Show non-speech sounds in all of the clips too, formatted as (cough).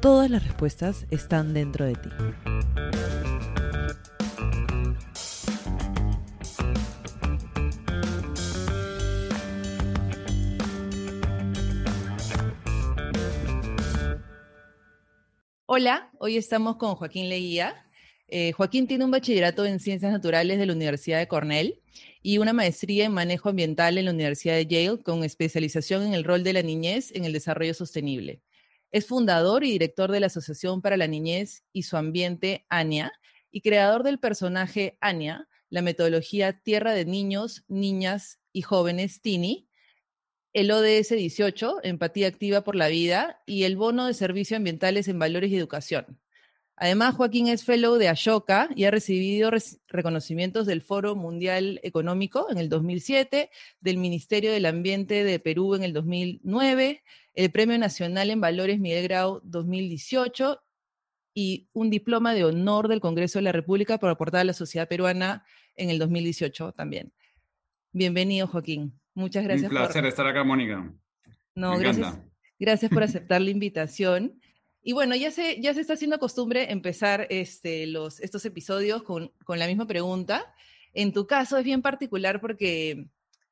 todas las respuestas están dentro de ti. Hola, hoy estamos con Joaquín Leguía. Eh, Joaquín tiene un bachillerato en Ciencias Naturales de la Universidad de Cornell y una maestría en Manejo Ambiental en la Universidad de Yale con especialización en el rol de la niñez en el desarrollo sostenible. Es fundador y director de la Asociación para la Niñez y su Ambiente, ANIA, y creador del personaje ANIA, la metodología Tierra de Niños, Niñas y Jóvenes, TINI, el ODS 18, Empatía Activa por la Vida, y el Bono de Servicios Ambientales en Valores y Educación. Además, Joaquín es fellow de Ashoka y ha recibido reconocimientos del Foro Mundial Económico en el 2007, del Ministerio del Ambiente de Perú en el 2009, el Premio Nacional en Valores Miguel Grau 2018 y un diploma de honor del Congreso de la República por aportar a la sociedad peruana en el 2018 también. Bienvenido, Joaquín. Muchas gracias. Un placer estar acá, Mónica. No, gracias. Gracias por (laughs) aceptar la invitación. Y bueno, ya se, ya se está haciendo costumbre empezar este, los, estos episodios con, con la misma pregunta. En tu caso es bien particular porque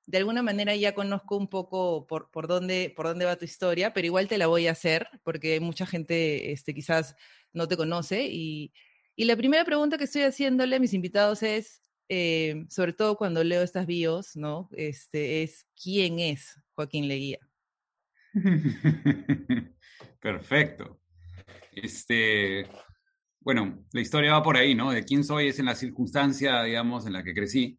de alguna manera ya conozco un poco por, por, dónde, por dónde va tu historia, pero igual te la voy a hacer porque mucha gente este, quizás no te conoce. Y, y la primera pregunta que estoy haciéndole a mis invitados es, eh, sobre todo cuando leo estas bios, ¿no? Este, es ¿quién es Joaquín Leguía? (laughs) Perfecto. Este, bueno, la historia va por ahí, ¿no? De quién soy es en la circunstancia, digamos, en la que crecí.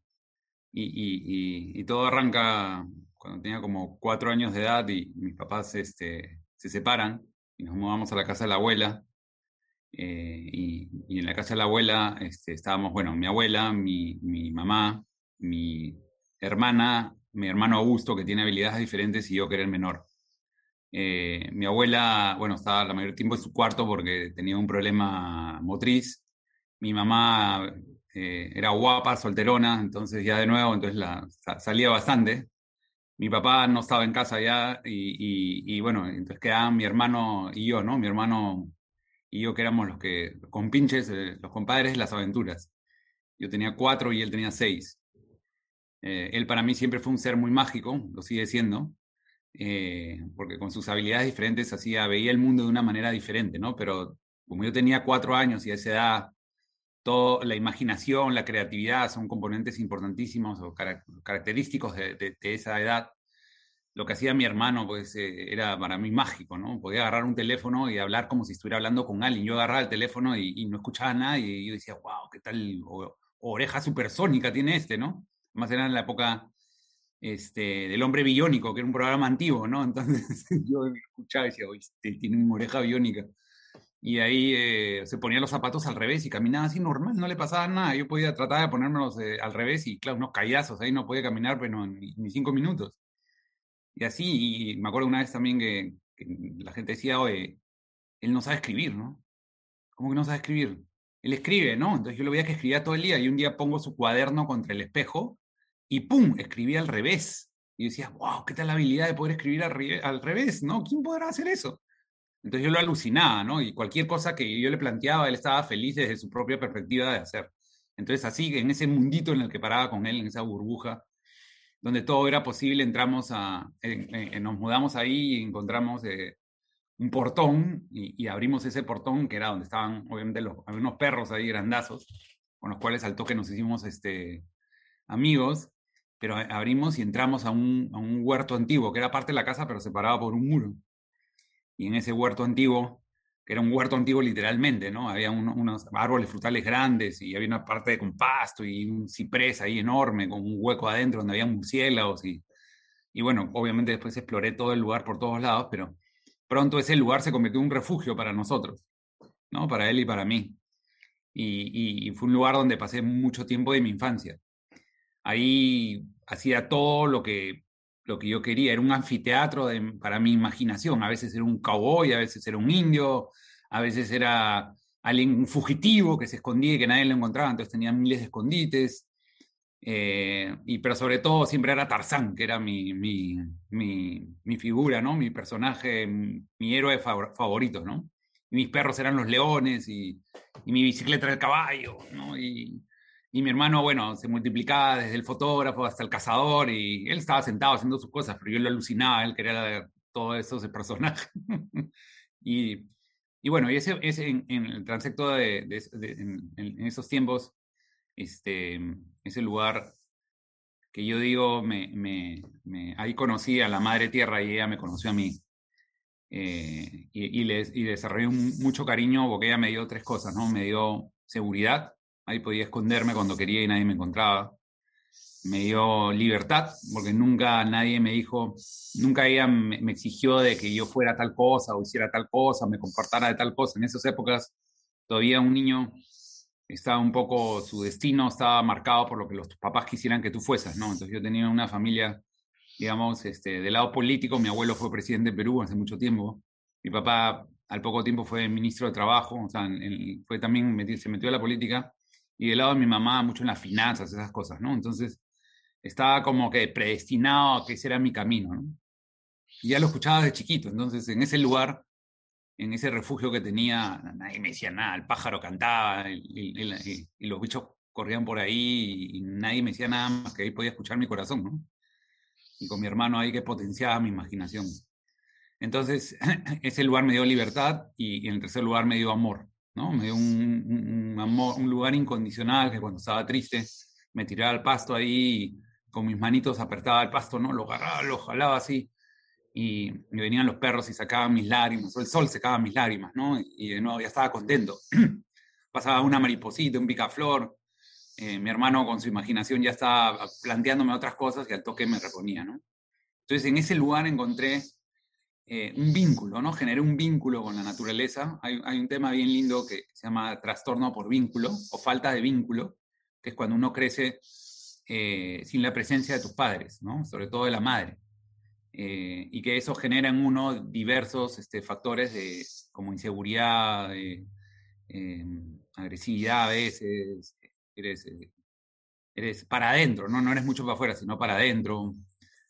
Y, todo arranca cuando tenía como cuatro años de edad y mis papás este, se separan y nos mudamos a la casa de la abuela. Eh, y, en la casa de la abuela este, estábamos, bueno, mi abuela, mi, mi mamá, mi hermana, mi hermano Augusto, que tiene habilidades diferentes, y yo que era el menor. Eh, mi abuela, bueno, estaba la mayor tiempo en su cuarto porque tenía un problema motriz. Mi mamá eh, era guapa, solterona, entonces ya de nuevo, entonces la, salía bastante. Mi papá no estaba en casa ya y, bueno, entonces quedaban mi hermano y yo, ¿no? Mi hermano y yo que éramos los que, con pinches, eh, los compadres de las aventuras. Yo tenía cuatro y él tenía seis. él para mí siempre fue un ser muy mágico, lo sigue siendo. Eh, porque con sus habilidades diferentes hacía, veía el mundo de una manera diferente, ¿no? Pero como yo tenía cuatro años y a esa edad, la imaginación, la creatividad son componentes importantísimos o característicos de, esa edad. Lo que hacía mi hermano, pues, eh, era para mí mágico, ¿no? Podía agarrar un teléfono y hablar como si estuviera hablando con alguien. Yo agarraba el teléfono y, no escuchaba nada y yo decía, wow, qué tal oreja supersónica tiene este, ¿no? Más era en la época este, del hombre biónico, que era un programa antiguo, ¿no? (laughs) Entonces yo escuchaba y decía, este tiene una oreja biónica. Y ahí eh, se ponía los zapatos al revés y caminaba así normal, no le pasaba nada. Yo podía tratar de ponérmelos eh, al revés y, claro, unos callazos, ahí no podía caminar, pero ni, cinco minutos. Y así, y me acuerdo una vez también que, la gente decía, oye, él no sabe escribir, ¿no? ¿Cómo que no sabe escribir? Él escribe, ¿no? Entonces yo lo veía que escribía todo el día y un día pongo su cuaderno contra el espejo y ¡pum! escribía al revés. Y decía, wow, ¿qué tal la habilidad de poder escribir al, revés? ¿No? ¿Quién podrá hacer eso? Entonces yo lo alucinaba, ¿no? Y cualquier cosa que yo le planteaba, él estaba feliz desde su propia perspectiva de hacer. Entonces así, en ese mundito en el que paraba con él, en esa burbuja, donde todo era posible, entramos a, nos mudamos ahí y encontramos eh, un portón y, abrimos ese portón que era donde estaban, obviamente, los, unos perros ahí grandazos, con los cuales al toque nos hicimos este, amigos pero abrimos y entramos a un, a un, huerto antiguo, que era parte de la casa, pero separado por un muro. Y en ese huerto antiguo, que era un huerto antiguo literalmente, ¿no? Había unos árboles frutales grandes y había una parte con pasto y un ciprés ahí enorme, con un hueco adentro donde había murciélagos. Y, y bueno, obviamente después exploré todo el lugar por todos lados, pero pronto ese lugar se convirtió en un refugio para nosotros, ¿no? Para él y para mí. y, fue un lugar donde pasé mucho tiempo de mi infancia. Ahí hacía todo lo que, lo que yo quería, era un anfiteatro para mi imaginación. A veces era un cowboy, a veces era un indio, a veces era alguien fugitivo que se escondía y que nadie lo encontraba, entonces tenía miles de escondites. Eh, y, pero sobre todo siempre era Tarzán, que era mi, mi, mi, figura, ¿no? Mi personaje, mi, héroe favorito, ¿no? mis perros eran los leones y, y, mi bicicleta era el caballo, ¿no? Y, y mi hermano, bueno, se multiplicaba desde el fotógrafo hasta el cazador y él estaba sentado haciendo sus cosas, pero yo lo alucinaba, él quería todo eso, ese personaje. (laughs) y, y bueno, y ese, ese en, el transecto de, en, esos tiempos, este, ese lugar que yo digo, me, me, me, ahí conocí a la Madre Tierra y ella me conoció a mí. Eh, y, y, les, y desarrollé mucho cariño porque ella me dio tres cosas, ¿no? Me dio seguridad, ahí podía esconderme cuando quería y nadie me encontraba. Me dio libertad, porque nunca nadie me dijo, nunca ella me, exigió de que yo fuera tal cosa o hiciera tal cosa, me comportara de tal cosa. En esas épocas todavía un niño estaba un poco, su destino estaba marcado por lo que los papás quisieran que tú fueses, ¿no? Entonces yo tenía una familia, digamos, este, del lado político, mi abuelo fue presidente de Perú hace mucho tiempo, mi papá al poco tiempo fue ministro de Trabajo, o sea, fue también, se metió a la política, y del lado de mi mamá mucho en las finanzas, esas cosas, ¿no? Entonces, estaba como que predestinado a que ese era mi camino. ¿no? Y ya lo escuchaba desde chiquito, entonces en ese lugar, en ese refugio que tenía, nadie me decía nada, el pájaro cantaba y, los bichos corrían por ahí y, nadie me decía nada más que ahí podía escuchar mi corazón, ¿no? Y con mi hermano ahí que potenciaba mi imaginación. Entonces, (clears throat) ese lugar me dio libertad y, en el tercer lugar me dio amor, Me dio un, amor, un lugar incondicional que cuando estaba triste me tiraba al pasto ahí con mis manitos apretaba el pasto, ¿no? Lo agarraba, lo jalaba así. Y, me venían los perros y sacaban mis lágrimas, o el sol secaba mis lágrimas, ¿no? Y de nuevo ya estaba contento. (clears throat) Pasaba una mariposita, un picaflor. Eh, mi hermano con su imaginación ya estaba planteándome otras cosas y al toque me reponía, ¿no? Entonces en ese lugar encontré eh, un vínculo, ¿no? Generé un vínculo con la naturaleza. Hay, un tema bien lindo que se llama trastorno por vínculo o falta de vínculo, que es cuando uno crece eh, sin la presencia de tus padres, ¿no? sobre todo de la madre. Eh, y que eso genera en uno diversos este, factores de, como inseguridad, eh, agresividad a veces, eres, eres para adentro, ¿no? no eres mucho para afuera, sino para adentro,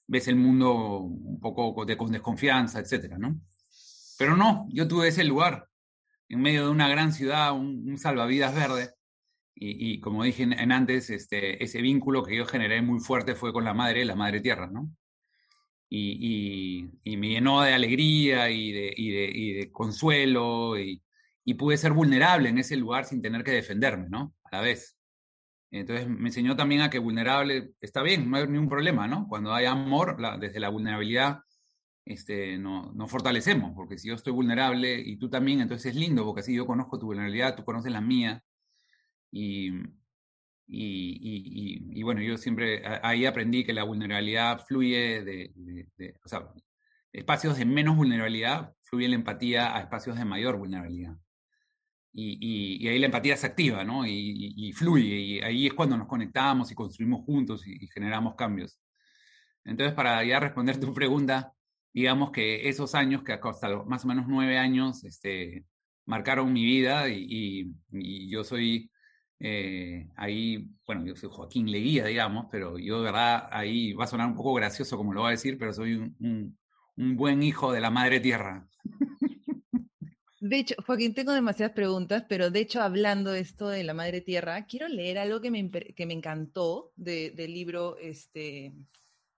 ves el mundo un poco con desconfianza, etc. ¿no? Pero no, yo tuve ese lugar, en medio de una gran ciudad, un, un salvavidas verde, y, como dije en, antes, este, ese vínculo que yo generé muy fuerte fue con la madre, la madre tierra, ¿no? Y, y, me llenó de alegría y de, y de, consuelo y, pude ser vulnerable en ese lugar sin tener que defenderme, ¿no? A la vez. Entonces me enseñó también a que vulnerable está bien, no hay ningún problema, ¿no? Cuando hay amor, desde la vulnerabilidad este, no, nos fortalecemos, porque si yo estoy vulnerable y tú también, entonces es lindo, porque así yo conozco tu vulnerabilidad, tú conoces la mía, y, y, y, bueno, yo siempre ahí aprendí que la vulnerabilidad fluye de, o sea, espacios de menos vulnerabilidad fluye la empatía a espacios de mayor vulnerabilidad. Y, ahí la empatía se activa, ¿no? Y, fluye, y ahí es cuando nos conectamos y construimos juntos y, generamos cambios. Entonces, para ya responder tu pregunta, digamos que esos años, que hasta más o menos nueve años, este, marcaron mi vida y, yo soy eh, ahí, bueno, yo soy Joaquín Leguía, digamos, pero yo de verdad ahí va a sonar un poco gracioso como lo va a decir, pero soy un, un, buen hijo de la madre tierra. De hecho, Joaquín, tengo demasiadas preguntas, pero de hecho, hablando de esto de la madre tierra, quiero leer algo que me, que me encantó de, del libro este,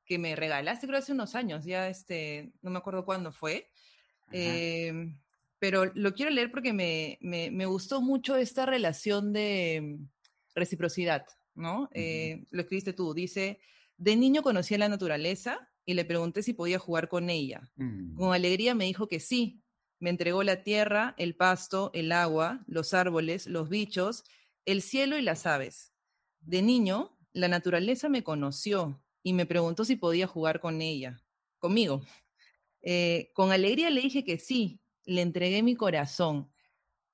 que me regalaste, creo hace unos años, ya este, no me acuerdo cuándo fue pero lo quiero leer porque me, me, gustó mucho esta relación de reciprocidad, ¿no? Eh, lo escribiste tú, dice, de niño conocí a la naturaleza y le pregunté si podía jugar con ella. Mm. Con alegría me dijo que sí. Me entregó la tierra, el pasto, el agua, los árboles, los bichos, el cielo y las aves. De niño, la naturaleza me conoció y me preguntó si podía jugar con ella, conmigo. Eh, con alegría le dije que sí, le entregué mi corazón.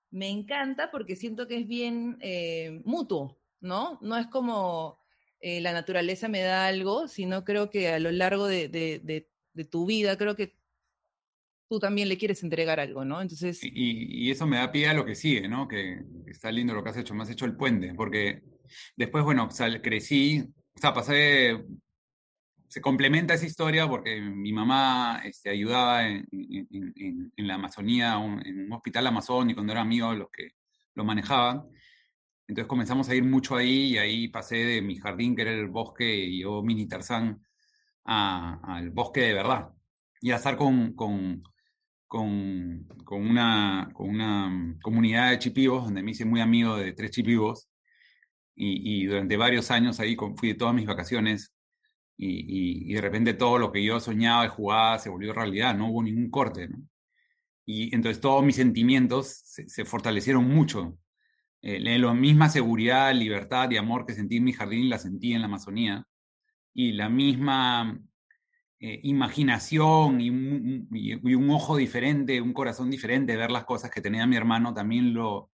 me encanta porque siento que es bien eh, mutuo, ¿no? No es como eh, la naturaleza me da algo, sino creo que a lo largo de, de, tu vida, creo que tú también le quieres entregar algo, ¿no? Entonces... Y, y, eso me da pie a lo que sigue, ¿no? Que, está lindo lo que has hecho, me has hecho el puente, porque después, bueno, crecí, o sea, pasé se complementa esa historia porque mi mamá este, ayudaba en, la Amazonía, en un hospital amazónico, cuando era amigo los que lo manejaban. Entonces comenzamos a ir mucho ahí y ahí pasé de mi jardín, que era el bosque, y yo mini Tarzán, al bosque de verdad. Y a estar con, con, con, una, con una comunidad de chipivos, donde me hice muy amigo de tres chipivos. Y, y durante varios años ahí fui de todas mis vacaciones y, de repente todo lo que yo soñaba y jugaba se volvió realidad, no hubo ningún corte. Y entonces todos mis sentimientos se, fortalecieron mucho. Eh, la misma seguridad, libertad y amor que sentí en mi jardín la sentí en la Amazonía. Y la misma eh, imaginación y un, ojo diferente, un corazón diferente ver las cosas que tenía mi hermano, también lo,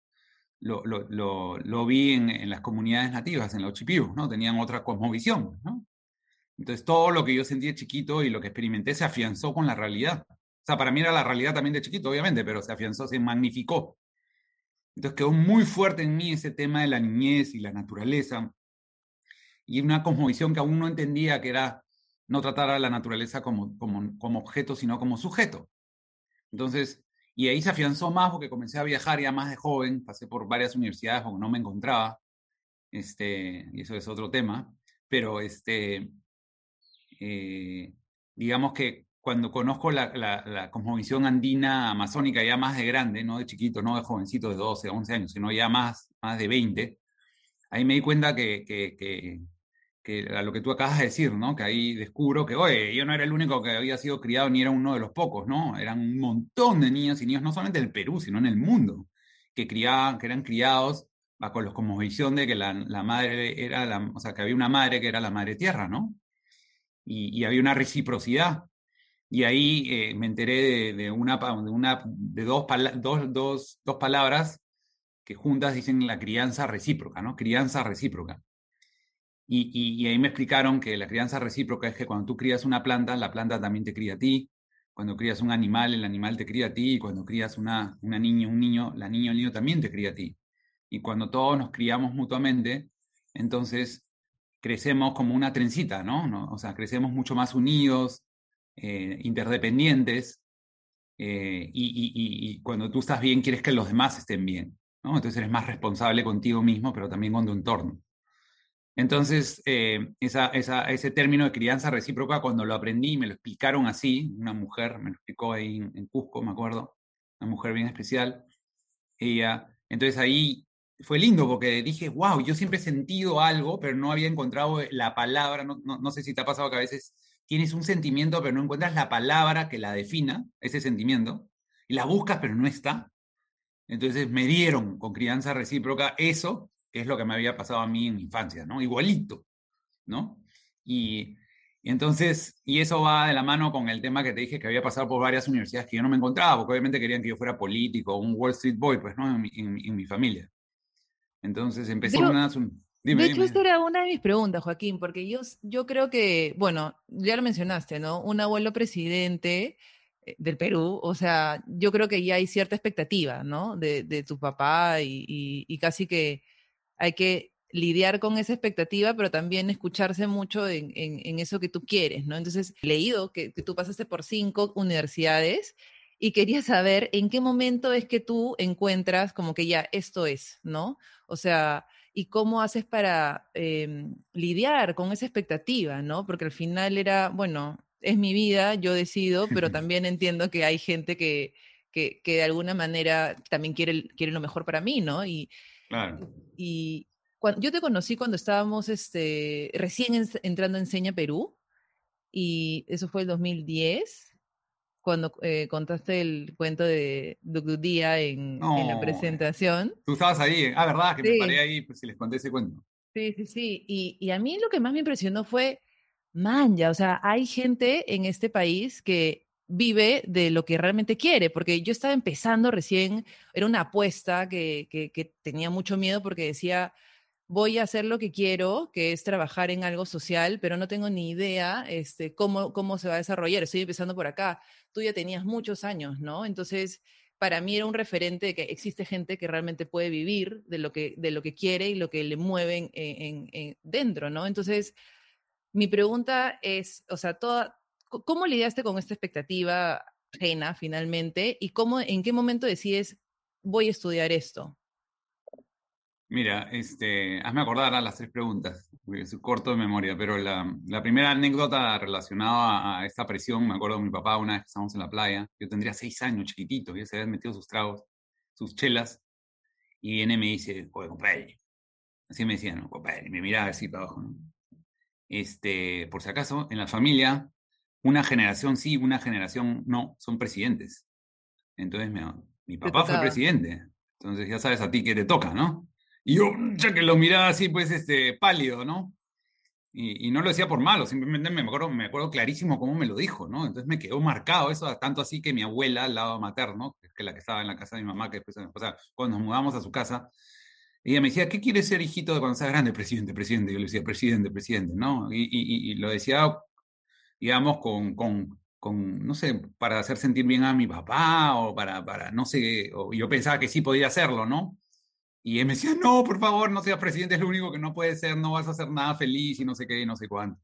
lo, lo, vi en, en, las comunidades nativas, en los chipibos, ¿no? Tenían otra cosmovisión, ¿no? Entonces todo lo que yo sentí de chiquito y lo que experimenté se afianzó con la realidad. O sea, para mí era la realidad también de chiquito, obviamente, pero se afianzó, se magnificó. Entonces quedó muy fuerte en mí ese tema de la niñez y la naturaleza y una cosmovisión que aún no entendía que era no tratar a la naturaleza como, como, como objeto, sino como sujeto. Entonces, y ahí se afianzó más porque comencé a viajar ya más de joven, pasé por varias universidades porque no me encontraba, este, y eso es otro tema, pero este, eh, digamos que cuando conozco la, la, la, cosmovisión andina amazónica ya más de grande, no de chiquito, no de jovencito de 12, 11 años, sino ya más, más de 20, ahí me di cuenta que, que, que, a lo que tú acabas de decir, ¿no? Que ahí descubro que, oye, yo no era el único que había sido criado ni era uno de los pocos, ¿no? Eran un montón de niños y niños, no solamente del Perú, sino en el mundo, que, criaban, que eran criados bajo la cosmovisión de que la, madre era, la, o sea, que había una madre que era la madre tierra, ¿no? y, había una reciprocidad. Y ahí eh, me enteré de, una, de dos, dos, dos, dos, palabras que juntas dicen la crianza recíproca, ¿no? Crianza recíproca. Y, y, ahí me explicaron que la crianza recíproca es que cuando tú crías una planta, la planta también te cría a ti. Cuando crías un animal, el animal te cría a ti. Y cuando crías una, una niña, un niño, la niña o el niño también te cría a ti. Y cuando todos nos criamos mutuamente, entonces crecemos como una trencita, ¿no? O sea, crecemos mucho más unidos, eh, interdependientes, eh, y, cuando tú estás bien, quieres que los demás estén bien, ¿no? Entonces eres más responsable contigo mismo, pero también con tu entorno. Entonces, eh, ese término de crianza recíproca, cuando lo aprendí, me lo explicaron así, una mujer me lo explicó ahí en, en Cusco, me acuerdo, una mujer bien especial, ella, entonces ahí fue lindo porque dije, wow, yo siempre he sentido algo, pero no había encontrado la palabra, no, no, sé si te ha pasado que a veces tienes un sentimiento, pero no encuentras la palabra que la defina, ese sentimiento, y la buscas, pero no está. Entonces me dieron con crianza recíproca eso, que es lo que me había pasado a mí en mi infancia, ¿no? Igualito, ¿no? Y, entonces, y eso va de la mano con el tema que te dije que había pasado por varias universidades que yo no me encontraba, porque obviamente querían que yo fuera político, un Wall Street Boy, pues, ¿no? en mi familia. Entonces empecé una... de hecho, esta era una de mis preguntas, Joaquín, porque yo, yo creo que, bueno, ya lo mencionaste, ¿no? Un abuelo presidente eh, del Perú, o sea, yo creo que ya hay cierta expectativa, ¿no? De, de tu papá y, y, casi que hay que lidiar con esa expectativa, pero también escucharse mucho en, en, en eso que tú quieres, ¿no? Entonces, he leído que, que, tú pasaste por cinco universidades y quería saber en qué momento es que tú encuentras como que ya esto es, ¿no? O sea, y cómo haces para em, lidiar con esa expectativa, ¿no? Porque al final era, bueno, es mi vida, yo decido, pero (laughs) también entiendo que hay gente que, que, que de alguna manera también quiere, quiere lo mejor para mí, ¿no? Y, claro. y cuando, yo te conocí cuando estábamos este, recién entrando en Seña Perú, y eso fue el 2010 cuando eh, contaste el cuento de Día en, en, la presentación. Tú estabas ahí, ah, ¿verdad? Que me paré ahí, pues si les conté ese cuento. Sí, sí, sí. Y, y, a mí lo que más me impresionó fue, man, ya, o sea, hay gente en este país que vive de lo que realmente quiere, porque yo estaba empezando recién, era una apuesta que, que, tenía mucho miedo porque decía, voy a hacer lo que quiero, que es trabajar en algo social, pero no tengo ni idea este, cómo, cómo se va a desarrollar. Estoy empezando por acá. Tú ya tenías muchos años, ¿no? Entonces, para mí era un referente de que existe gente que realmente puede vivir de lo que, de lo que quiere y lo que le mueven en, dentro, ¿no? Entonces, mi pregunta es, o sea, toda, ¿Cómo lidiaste con esta expectativa ajena finalmente y cómo, en qué momento decides voy a estudiar esto? Mira, este, hazme acordar a las tres preguntas, porque soy corto de memoria, pero la, primera anécdota relacionada a, esta presión, me acuerdo de mi papá una vez que estábamos en la playa, yo tendría seis años, chiquitito, y se había metido sus tragos, sus chelas, y viene me dice, oye, compadre, así me decía, no, compadre, me miraba así para abajo, ¿no? Este, por si acaso, en la familia una generación sí, una generación no, son presidentes. Entonces mi papá fue presidente, entonces ya sabes a ti que te toca, ¿no? Y yo, ya que lo miraba así, pues, este, pálido, ¿no? Y, no lo decía por malo, simplemente me acuerdo, me acuerdo clarísimo cómo me lo dijo, ¿no? Entonces me quedó marcado eso, tanto así que mi abuela, al lado materno, que es la que estaba en la casa de mi mamá, que después, o sea, cuando nos mudamos a su casa, ella me decía, ¿qué quieres ser hijito de cuando seas grande? Presidente, presidente. Yo le decía, presidente, presidente, ¿no? Y, y, y lo decía digamos, con, con, con, no sé, para hacer sentir bien a mi papá o para, para no sé, o yo pensaba que sí podía hacerlo, ¿no? Y él me decía, no, por favor, no seas presidente, es lo único que no puede ser, no vas a hacer nada feliz y no sé qué y no sé cuánto.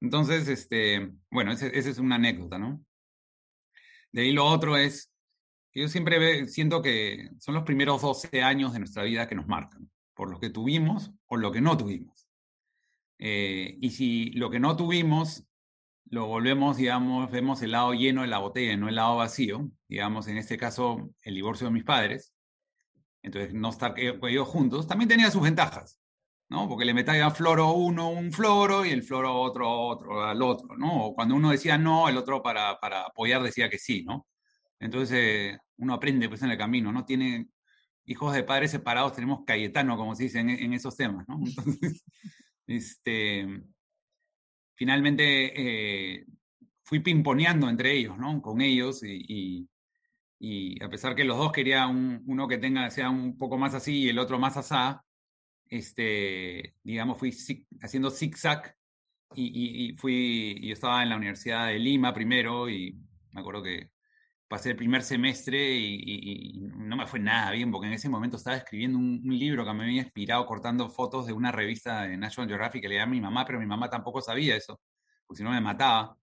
Entonces, este, bueno, esa es una anécdota, ¿no? De ahí lo otro es, yo siempre siento que son los primeros 12 años de nuestra vida que nos marcan, por lo que tuvimos o lo que no tuvimos. Eh, y si lo que no tuvimos lo volvemos, digamos, vemos el lado lleno de la botella, no el lado vacío. Digamos, en este caso, el divorcio de mis padres. Entonces, no estar ellos juntos también tenía sus ventajas, ¿no? Porque le metían floro uno un floro y el floro otro otro al otro, ¿no? O cuando uno decía no, el otro para, para apoyar decía que sí, ¿no? Entonces, uno aprende pues en el camino, ¿no? Tiene hijos de padres separados, tenemos Cayetano, como se dice en, en esos temas, ¿no? (laughs) Entonces, este finalmente eh, fui pimponeando entre ellos, ¿no? Con ellos y, y, a pesar que los dos querían uno que tenga, sea un poco más así y el otro más asá, este, digamos, fui haciendo zigzag y, y, fui, yo estaba en la Universidad de Lima primero y me acuerdo que pasé el primer semestre y, no me fue nada bien, porque en ese momento estaba escribiendo un, libro que me había inspirado cortando fotos de una revista de National Geographic que leía a mi mamá, pero mi mamá tampoco sabía eso, porque si no me mataba.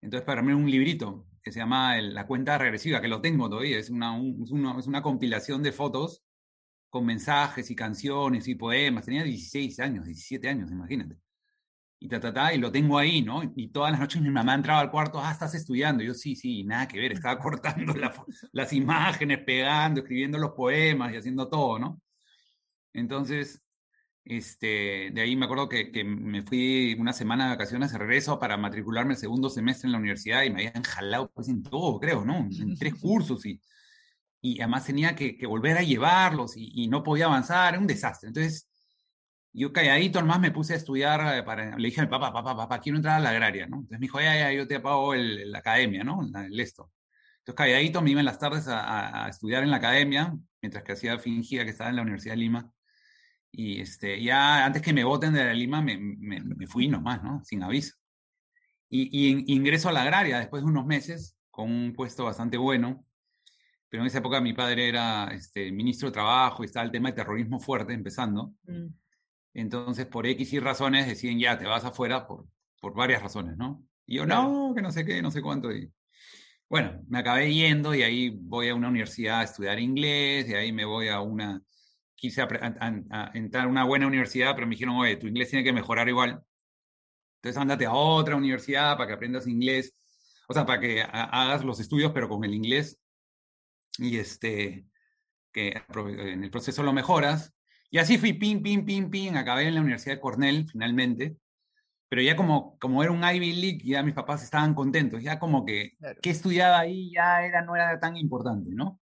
Entonces para mí un librito que se llama La cuenta regresiva, que lo tengo todavía, es una, es una compilación de fotos con mensajes y canciones y poemas. Tenía 16 años, 17 años, imagínate y ta, ta, ta, y lo tengo ahí, ¿no? Y todas las noches mi mamá entraba al cuarto, ah, estás estudiando. Y yo, sí, sí, nada que ver, estaba (laughs) cortando las imágenes, pegando, escribiendo los poemas y haciendo todo, ¿no? Entonces, este, de ahí me acuerdo que, que, me fui una semana de vacaciones regreso para matricularme el segundo semestre en la universidad y me habían jalado pues en todo, creo, ¿no? En tres (laughs) cursos y, y además tenía que, que volver a llevarlos y, y, no podía avanzar, era un desastre. Entonces, yo calladito nomás me puse a estudiar, eh, para, le dije a mi papá, papá, papá, quiero entrar a la agraria, ¿no? Entonces me dijo, ya, ya, yo te pago la academia, ¿no? El esto. Entonces calladito me iba en las tardes a, a, estudiar en la academia, mientras que hacía fingía que estaba en la Universidad de Lima. Y este, ya antes que me voten de la Lima, me, me, me fui nomás, ¿no? Sin aviso. Y, y, ingreso a la agraria después de unos meses, con un puesto bastante bueno. Pero en esa época mi padre era este, ministro de Trabajo y estaba el tema de terrorismo fuerte empezando. Mm. Entonces, por X y razones, deciden ya, te vas afuera por, por varias razones, ¿no? Y yo, no, que no sé qué, no sé cuánto. Y, bueno, me acabé yendo y ahí voy a una universidad a estudiar inglés, y ahí me voy a una, quise a, entrar a una buena universidad, pero me dijeron, oye, tu inglés tiene que mejorar igual. Entonces, ándate a otra universidad para que aprendas inglés, o sea, para que hagas los estudios, pero con el inglés. Y este, que en el proceso lo mejoras y así fui, pin, pin, pin, pin, acabé en la Universidad de Cornell finalmente, pero ya como, como era un Ivy League, ya mis papás estaban contentos, ya como que que estudiaba ahí ya era, no era tan importante, ¿no?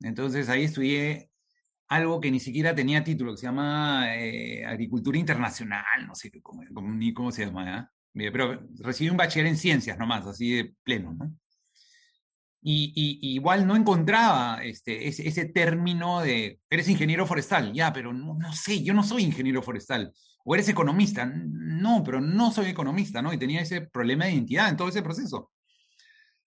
Entonces ahí estudié algo que ni siquiera tenía título, que se llama eh, Agricultura Internacional, no sé cómo, ni cómo se llama, ¿eh? pero recibí un bachiller en ciencias nomás, así de pleno, ¿no? Y, igual no encontraba este, ese, término de, eres ingeniero forestal, ya, pero no, no, sé, yo no soy ingeniero forestal. O eres economista, no, pero no soy economista, ¿no? Y tenía ese problema de identidad en todo ese proceso.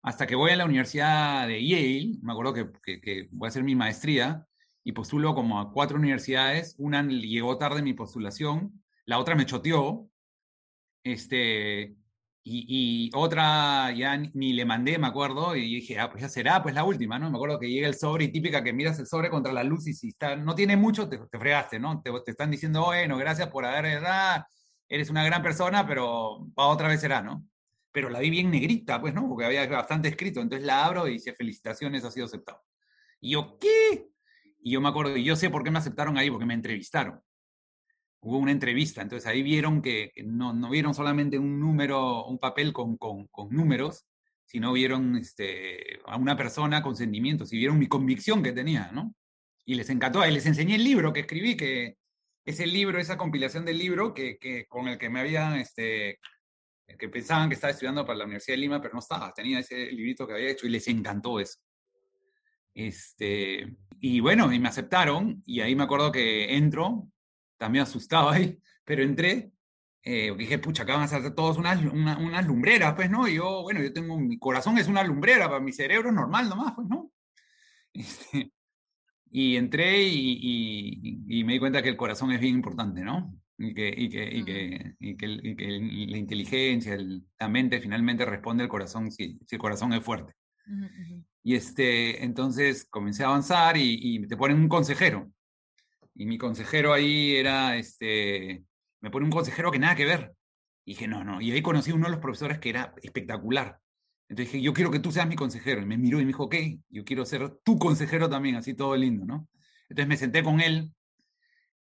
Hasta que voy a la Universidad de Yale, me acuerdo que, que, voy a hacer mi maestría y postulo como a cuatro universidades. Una llegó tarde mi postulación, la otra me choteó. Este, y, otra ya ni le mandé, me acuerdo, y dije, ah, pues ya será, pues la última, ¿no? Me acuerdo que llega el sobre y típica que miras el sobre contra la luz y si está, no tiene mucho, te, fregaste, ¿no? Te, te, están diciendo, bueno, gracias por haber, ah, eres una gran persona, pero para otra vez será, ¿no? Pero la vi bien negrita, pues, ¿no? Porque había bastante escrito, entonces la abro y dice, felicitaciones, ha sido aceptado. Y yo, ¿qué? Y yo me acuerdo, y yo sé por qué me aceptaron ahí, porque me entrevistaron hubo una entrevista, entonces ahí vieron que no, no vieron solamente un número, un papel con, con, con, números, sino vieron este, a una persona con sentimientos y vieron mi convicción que tenía, ¿no? Y les encantó, y les enseñé el libro que escribí, que ese libro, esa compilación del libro que, que con el que me habían, este, que pensaban que estaba estudiando para la Universidad de Lima, pero no estaba, tenía ese librito que había hecho y les encantó eso. Este, y bueno, y me aceptaron, y ahí me acuerdo que entro, también asustado ahí, pero entré, eh, dije, pucha, acá van a ser todos unas, unas lumbreras, pues, ¿no? Y yo, bueno, yo tengo, mi corazón es una lumbrera, para mi cerebro es normal nomás, pues, ¿no? (laughs) Este, y entré y, y, me di cuenta que el corazón es bien importante, ¿no? Y que, y que, y que, y que, la inteligencia, la mente finalmente responde al corazón si, si el corazón es fuerte. Y este, entonces comencé a avanzar y, te ponen un consejero y mi consejero ahí era, este, me pone un consejero que nada que ver. Y dije, no, no. Y ahí conocí a uno de los profesores que era espectacular. Entonces dije, yo quiero que tú seas mi consejero. Y me miró y me dijo, ok, yo quiero ser tu consejero también, así todo lindo, ¿no? Entonces me senté con él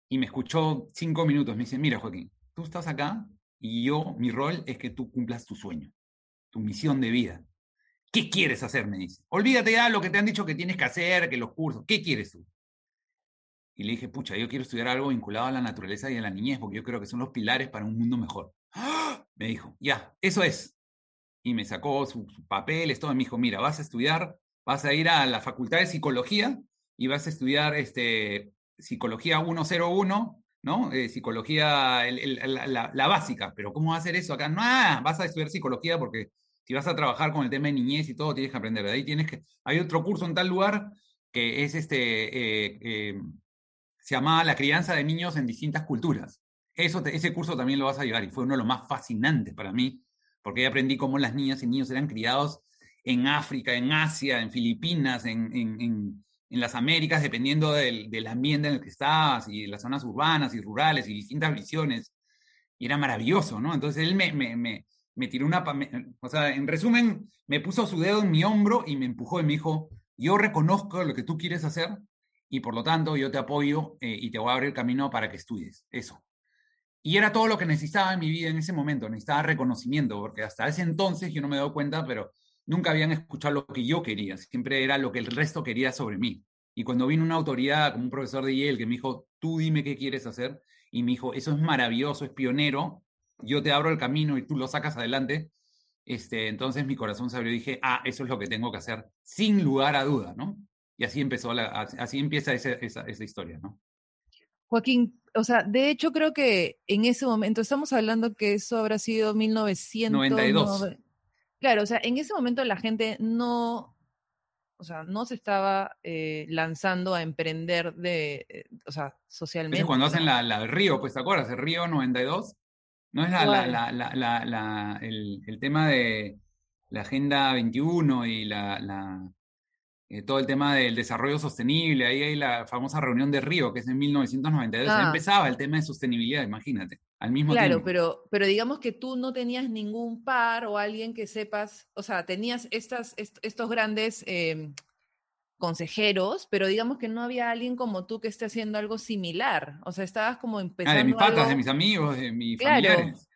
y me escuchó cinco minutos. Me dice, mira, Joaquín, tú estás acá y yo, mi rol es que tú cumplas tu sueño, tu misión de vida. ¿Qué quieres hacer? Me dice. Olvídate ya lo que te han dicho que tienes que hacer, que los cursos. ¿Qué quieres tú? Y le dije, pucha, yo quiero estudiar algo vinculado a la naturaleza y a la niñez, porque yo creo que son los pilares para un mundo mejor. ¡Ah! Me dijo, ya, eso es. Y me sacó sus su papeles, todo. Y me dijo, mira, vas a estudiar, vas a ir a la Facultad de Psicología y vas a estudiar este, Psicología 101, ¿no? Eh, psicología, la, básica. Pero ¿cómo va a hacer eso acá? No, vas a estudiar psicología porque si vas a trabajar con el tema de niñez y todo, tienes que aprender. De ahí tienes que. Hay otro curso en tal lugar que es este. Eh, eh, se llamaba La crianza de niños en distintas culturas. Eso, ese curso también lo vas a llevar y fue uno de los más fascinantes para mí, porque ahí aprendí cómo las niñas y niños eran criados en África, en Asia, en Filipinas, en, en, en, las Américas, dependiendo del, del, ambiente en el que estabas y las zonas urbanas y rurales y distintas visiones. Y era maravilloso, ¿no? Entonces él me, me, me, me tiró una... o sea, en resumen, me puso su dedo en mi hombro y me empujó y me dijo, yo reconozco lo que tú quieres hacer, y por lo tanto yo te apoyo eh, y te voy a abrir el camino para que estudies. Eso. Y era todo lo que necesitaba en mi vida en ese momento, necesitaba reconocimiento, porque hasta ese entonces yo no me he dado cuenta, pero nunca habían escuchado lo que yo quería, siempre era lo que el resto quería sobre mí. Y cuando vino una autoridad como un profesor de Yale que me dijo, tú dime qué quieres hacer, y me dijo, eso es maravilloso, es pionero, yo te abro el camino y tú lo sacas adelante, este, entonces mi corazón se abrió y dije, ah, eso es lo que tengo que hacer, sin lugar a duda, ¿no? Y así empezó la, así empieza esa, esa, historia, ¿no? Joaquín, o sea, de hecho creo que en ese momento, estamos hablando que eso habrá sido 1992. Claro, o sea, en ese momento la gente no, o sea, no se estaba eh, lanzando a emprender de, eh, o sea, socialmente. Es cuando hacen la, la, Río, pues, ¿te acuerdas? El Río 92. ¿No es la, la, el, el, tema de la Agenda 21 y la, eh, todo el tema del desarrollo sostenible, ahí hay la famosa reunión de Río, que es en 1992, ah. empezaba el tema de sostenibilidad, imagínate, al mismo tiempo. Claro, pero, pero digamos que tú no tenías ningún par o alguien que sepas, o sea, tenías estas, estos grandes em, consejeros, pero digamos que no había alguien como tú que esté haciendo algo similar, o sea, estabas como empezando. Ah, de mis patas, de mis amigos, de mis familiares.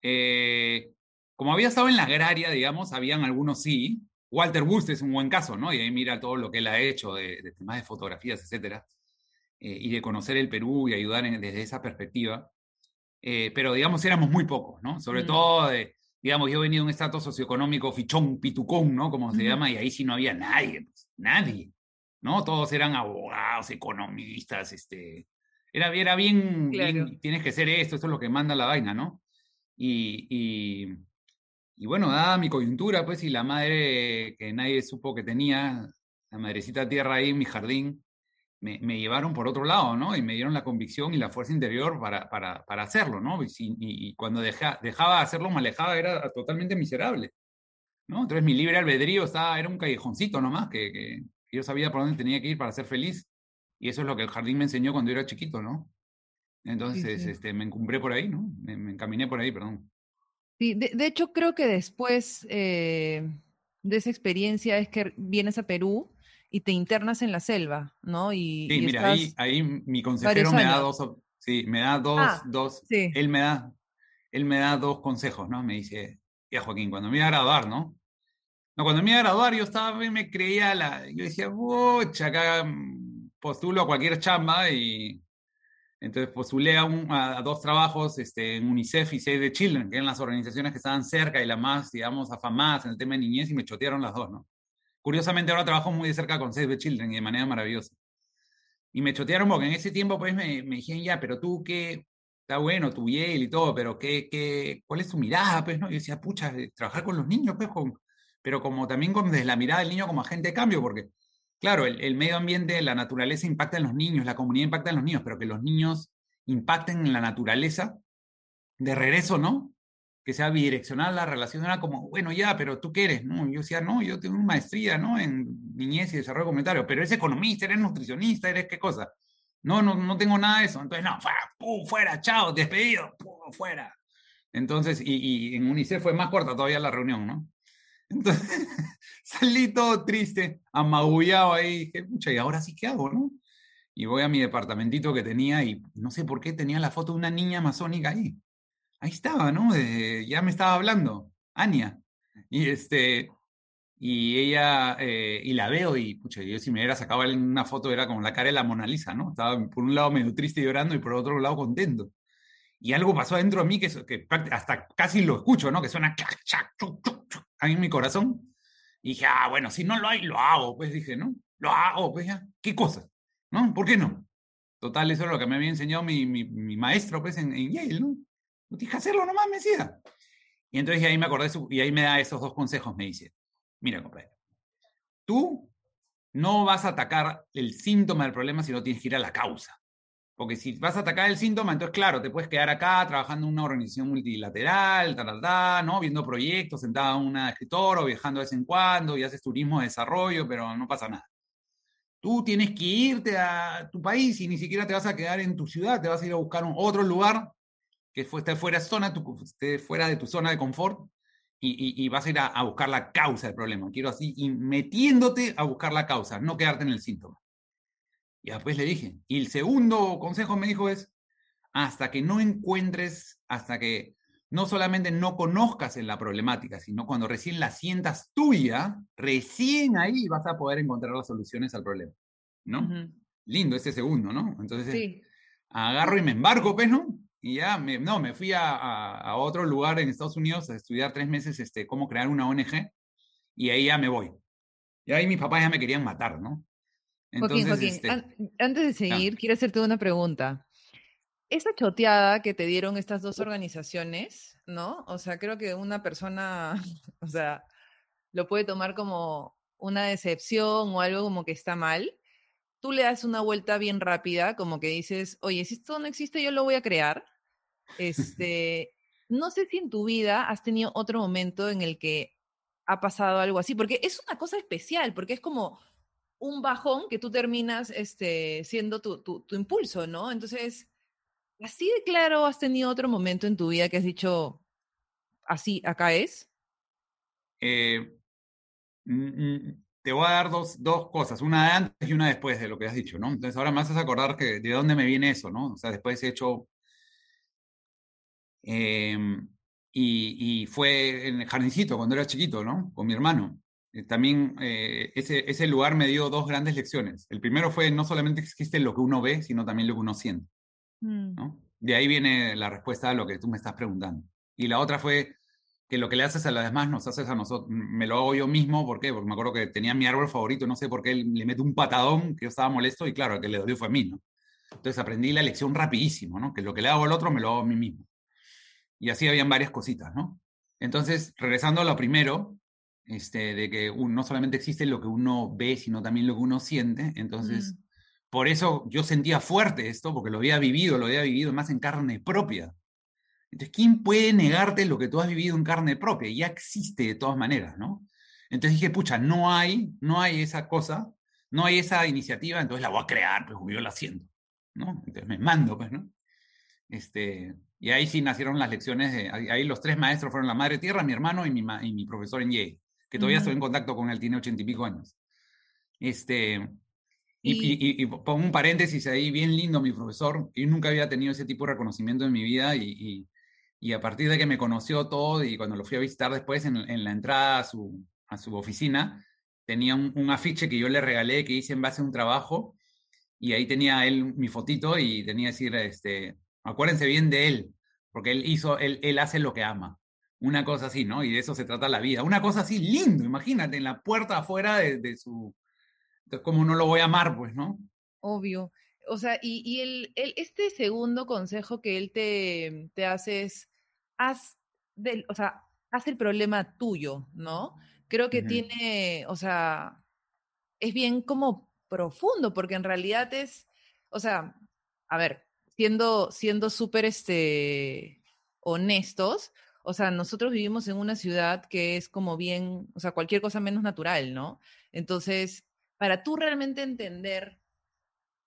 Eh, como había estado en la agraria, digamos, habían algunos sí, Walter Wust es un buen caso, ¿no? Y ahí mira todo lo que él ha hecho de, temas de fotografías, etcétera, eh, y de conocer el Perú y ayudar desde esa perspectiva. Eh, pero digamos, éramos muy pocos, ¿no? Sobre mm. todo de, digamos, yo venía de un estrato socioeconómico fichón, pitucón, ¿no? Como se llama, y ahí sí no había nadie, pues, nadie, ¿no? Todos eran abogados, economistas, este, era, era bien, tienes que ser esto, esto es lo que manda la vaina, ¿no? Y, y, y, bueno, dada mi coyuntura, pues, y la madre que nadie supo que tenía, la madrecita tierra ahí en mi jardín, me, me, llevaron por otro lado, ¿no? Y me dieron la convicción y la fuerza interior para, para, para hacerlo, ¿no? Y, y, cuando deja, dejaba de hacerlo, me alejaba, era totalmente miserable, ¿no? Entonces mi libre albedrío estaba, era un callejoncito nomás, que, que yo sabía por dónde tenía que ir para ser feliz. Y eso es lo que el jardín me enseñó cuando yo era chiquito, ¿no? Entonces, Este, me encumbré por ahí, ¿no? Me, encaminé por ahí, perdón. Sí, de, de hecho creo que después eh, de esa experiencia es que vienes a Perú y te internas en la selva, ¿no? Y, sí, mira, ahí, ahí mi consejero me da dos, sí, me da dos, ah, dos, él me da, él me da dos consejos, ¿no? Me dice, ya Joaquín, cuando me iba a graduar, ¿no? No, cuando me iba a graduar yo estaba, me creía la, yo decía, bocha, acá mm, postulo a cualquier chamba y entonces postulé a, a, dos trabajos este, en UNICEF y Save the Children, que eran las organizaciones que estaban cerca y las más, digamos, afamadas en el tema de niñez y me chotearon las dos, ¿no? Curiosamente ahora trabajo muy de cerca con Save the Children y de manera maravillosa. Y me chotearon porque en ese tiempo pues me, me dijeron, ya, pero tú qué, está bueno tu Yale y todo, pero ¿qué, qué, ¿cuál es tu mirada? Pues, ¿no? Y yo decía, pucha, trabajar con los niños, pues, pero como también con, desde la mirada del niño como agente de cambio, porque, claro, el, medio ambiente, la naturaleza impacta en los niños, la comunidad impacta en los niños, pero que los niños impacten en la naturaleza, de regreso, ¿no? que sea bidireccional la relación, era como, bueno, ya, pero tú qué eres, ¿no? Yo decía, no, yo tengo una maestría, ¿no? En niñez y desarrollo comunitario, pero eres economista, eres nutricionista, eres qué cosa. No, no, no tengo nada de eso. Entonces, no, fuera, chao, despedido, fuera. Entonces, y, y, en UNICEF fue más corta todavía la reunión, ¿no? Entonces, (laughs) salí todo triste, amagullado ahí, dije, pucha, ¿y ahora sí qué hago, no? Y voy a mi departamentito que tenía y no sé por qué tenía la foto de una niña amazónica ahí ahí estaba, ¿no? ya me estaba hablando, Ania. Y este, y ella, eh, y la veo y, pucha, yo si me hubiera sacado una foto era como la cara de la Mona Lisa, ¿no? Estaba por un lado medio triste y llorando y por otro lado contento. Y algo pasó adentro de mí que, que hasta casi lo escucho, ¿no? Que suena ahí en mi corazón. Y dije, ah, bueno, si no lo hay, lo hago. Pues dije, ¿no? Lo hago, pues ya. ¿Qué cosa? ¿No? ¿Por qué no? Total, eso es lo que me había enseñado mi, mi, maestro, pues, en, en Yale, ¿no? No tienes que hacerlo nomás, me decía. Y entonces ahí me acordé, y ahí me da esos dos consejos, me dice, mira, compadre, tú no vas a atacar el síntoma del problema si no tienes que ir a la causa. Porque si vas a atacar el síntoma, entonces, claro, te puedes quedar acá trabajando en una organización multilateral, tal, tal, ¿no? Viendo proyectos, sentado en una escritora o viajando de vez en cuando y haces turismo de desarrollo, pero no pasa nada. Tú tienes que irte a tu país y ni siquiera te vas a quedar en tu ciudad, te vas a ir a buscar un, otro lugar que esté fuera, zona, tu, esté fuera de tu zona de confort y, y, vas a ir a, buscar la causa del problema. Quiero así, y metiéndote a buscar la causa, no quedarte en el síntoma. Y después le dije, y el segundo consejo me dijo es, hasta que no encuentres, hasta que no solamente no conozcas en la problemática, sino cuando recién la sientas tuya, recién ahí vas a poder encontrar las soluciones al problema. ¿No? Lindo ese segundo, ¿no? Entonces, agarro y me embarco, pues, ¿no? Y ya, me, no, me fui a, a, otro lugar en Estados Unidos a estudiar tres meses este, cómo crear una ONG y ahí ya me voy. Y ahí mis papás ya me querían matar, ¿no? Entonces, Joaquín, este antes de seguir, quiero hacerte una pregunta. Esa choteada que te dieron estas dos organizaciones, ¿no? O sea, creo que una persona, (laughs) o sea, lo puede tomar como una decepción o algo como que está mal, tú le das una vuelta bien rápida, como que dices, oye, si esto no existe, yo lo voy a crear. (laughs) Este, no sé si en tu vida has tenido otro momento en el que ha pasado algo así, porque es una cosa especial, porque es como un bajón que tú terminas este, siendo tu, tu, impulso, ¿no? Entonces, así de claro, ¿has tenido otro momento en tu vida que has dicho, así, acá es? Eh, te voy a dar dos, dos cosas, una antes y una después de lo que has dicho, ¿no? Entonces ahora me haces acordar que de dónde me viene eso, ¿no? O sea, después he hecho... Em, y, y, fue en el jardincito cuando era chiquito, ¿no? Con mi hermano. Eh, también eh, ese, ese lugar me dio dos grandes lecciones. El primero fue no solamente existe lo que uno ve, sino también lo que uno siente. Mm. ¿no? De ahí viene la respuesta a lo que tú me estás preguntando. Y la otra fue que lo que le haces a las demás nos haces a nosotros, me lo hago yo mismo, ¿por qué? Porque me acuerdo que tenía mi árbol favorito, no sé por qué le meto un patadón, que yo estaba molesto, y claro, el que le dolió fue a mí, ¿no? Entonces aprendí la lección rapidísimo, ¿no? Que lo que le hago al otro me lo hago a mí mismo. Y así habían varias cositas, ¿no? Entonces, regresando a lo primero, este, de que no solamente existe lo que uno ve, sino también lo que uno siente, entonces... Mm. Por eso yo sentía fuerte esto, porque lo había vivido, lo había vivido más en carne propia. Entonces, ¿quién puede negarte lo que tú has vivido en carne propia? Ya existe de todas maneras, ¿no? Entonces dije, pucha, no hay, no hay esa cosa, no hay esa iniciativa, entonces la voy a crear, pues yo la siento, ¿no? Entonces me mando, pues, ¿no? Este, y ahí sí nacieron las lecciones, de, ahí los tres maestros fueron la Madre Tierra, mi hermano y mi, y mi profesor en Yale, que todavía estoy en contacto con él, tiene ochenta y pico años. Este, y, pongo un paréntesis ahí, bien lindo mi profesor, yo nunca había tenido ese tipo de reconocimiento en mi vida y, y a partir de que me conoció todo y cuando lo fui a visitar después en, la entrada a su, a su oficina, tenía un, afiche que yo le regalé que hice en base a un trabajo y ahí tenía él mi fotito y tenía que decir, este, acuérdense bien de él, porque él hizo, él, él hace lo que ama. Una cosa así, ¿no? Y de eso se trata la vida. Una cosa así lindo, imagínate, en la puerta afuera de, su... Entonces, ¿cómo no lo voy a amar, pues, no? Obvio. O sea, y, y el, el, este segundo consejo que él te, te hace es, haz, del, o sea, haz el problema tuyo, ¿no? Creo que tiene, o sea, es bien como profundo, porque en realidad es, o sea, a ver, siendo siendo súper este, honestos, o sea, nosotros vivimos en una ciudad que es como bien, o sea, cualquier cosa menos natural, ¿no? Entonces, para tú realmente entender,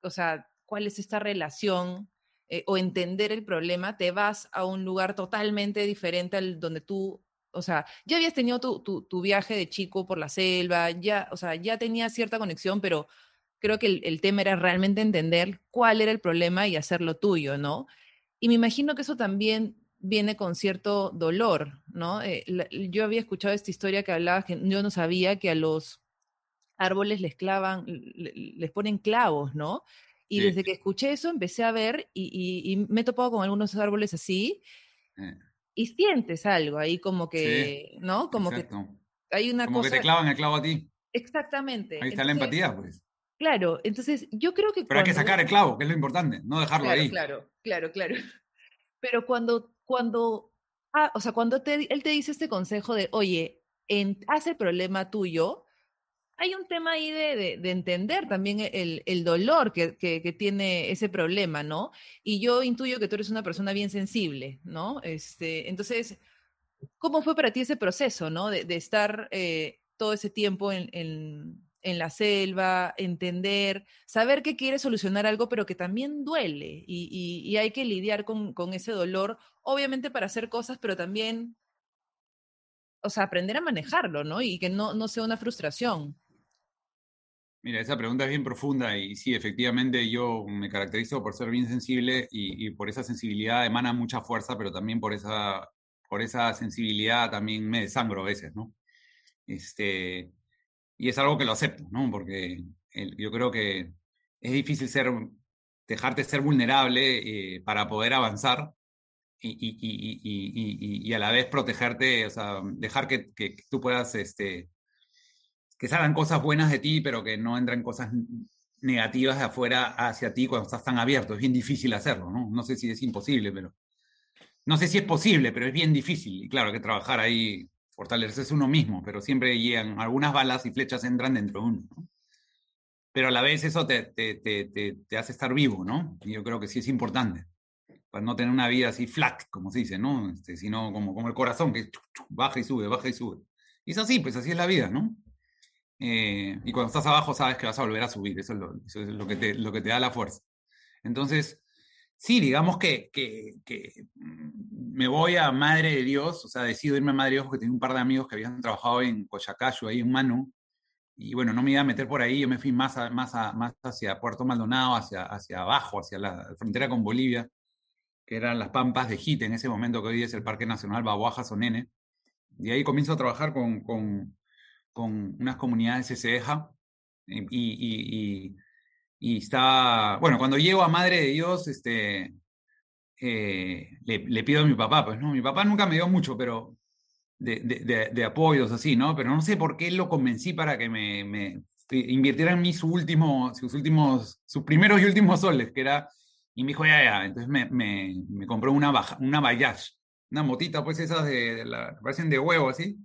o sea, cuál es esta relación eh, o entender el problema, te vas a un lugar totalmente diferente al donde tú, o sea, ya habías tenido tu, tu, viaje de chico por la selva, ya, o sea, ya tenías cierta conexión, pero creo que el, tema era realmente entender cuál era el problema y hacerlo tuyo, ¿no? Y me imagino que eso también viene con cierto dolor, ¿no? Eh, yo había escuchado esta historia que hablaba, que yo no sabía que a los árboles les clavan, les ponen clavos, ¿no? Y desde que escuché eso empecé a ver y, me he topado con algunos árboles así eh. y sientes algo ahí como que, ¿no? Como que hay una cosa... Como que te clavan el clavo a ti. Exactamente. Ahí está la empatía, pues. Claro, entonces yo creo que... Pero hay que sacar el clavo, que es lo importante, no dejarlo ahí. Claro, claro, claro. (laughs) Pero cuando, cuando, ah, o sea, cuando él te dice este consejo de, oye, en, haz el problema tuyo, hay un tema ahí de, entender también el, dolor que, tiene ese problema, ¿no? Y yo intuyo que tú eres una persona bien sensible, ¿no? Este, entonces, ¿cómo fue para ti ese proceso, ¿no? De, estar eh, todo ese tiempo en, la selva, entender, saber que quieres solucionar algo, pero que también duele y, hay que lidiar con, con, ese dolor, obviamente para hacer cosas, pero también, o sea, aprender a manejarlo, ¿no? Y que no, no sea una frustración. Mira, esa pregunta es bien profunda y sí, efectivamente yo me caracterizo por ser bien sensible y, por esa sensibilidad emana mucha fuerza, pero también por esa, por esa sensibilidad también me desangro a veces, ¿no? Este, y es algo que lo acepto, ¿no? Porque yo creo que es difícil ser, dejarte ser vulnerable eh, para poder avanzar y, y, y, a la vez protegerte, o sea, dejar que, que tú puedas este, que salgan cosas buenas de ti, pero que no entren cosas negativas de afuera hacia ti cuando estás tan abierto. Es bien difícil hacerlo, ¿no? No sé si es imposible, pero... No sé si es posible, pero es bien difícil. Y claro, hay que trabajar ahí, fortalecerse uno mismo, pero siempre llegan, algunas balas y flechas entran dentro de uno, ¿no? Pero a la vez eso te, te, te, te, hace estar vivo, ¿no? Y yo creo que sí es importante, para no tener una vida así flat, como se dice, ¿no? Este, sino como, como el corazón, que baja y sube, baja y sube. Y es así, pues así es la vida, ¿no? Eh, y cuando estás abajo sabes que vas a volver a subir, eso es lo, que, te, lo que te da la fuerza. Entonces, sí, digamos que, que, mm, me voy a Madre de Dios, o sea, decido irme a Madre de Dios porque tenía un par de amigos que habían trabajado en Cochacayo, ahí en Manu, y bueno, no me iba a meter por ahí, yo me fui más, más, más hacia Puerto Maldonado, hacia, hacia abajo, hacia la frontera con Bolivia, que eran las pampas de Jite en ese momento que hoy es el Parque Nacional Bahuaja Sonene, y ahí comienzo a trabajar con, con con unas comunidades de Cedeja y, y, y, está, bueno, cuando llego a Madre de Dios, este, eh, le, pido a mi papá, pues no, mi papá nunca me dio mucho, pero de, apoyos así, ¿no? Pero no sé por qué lo convencí para que me, invirtiera en mí su último, sus últimos, sus primeros y últimos soles, que era, y me dijo, ya, ya, entonces me, me, me compró una, baja, una Bayash, una motita, pues esas de, la, parecen de huevo, así.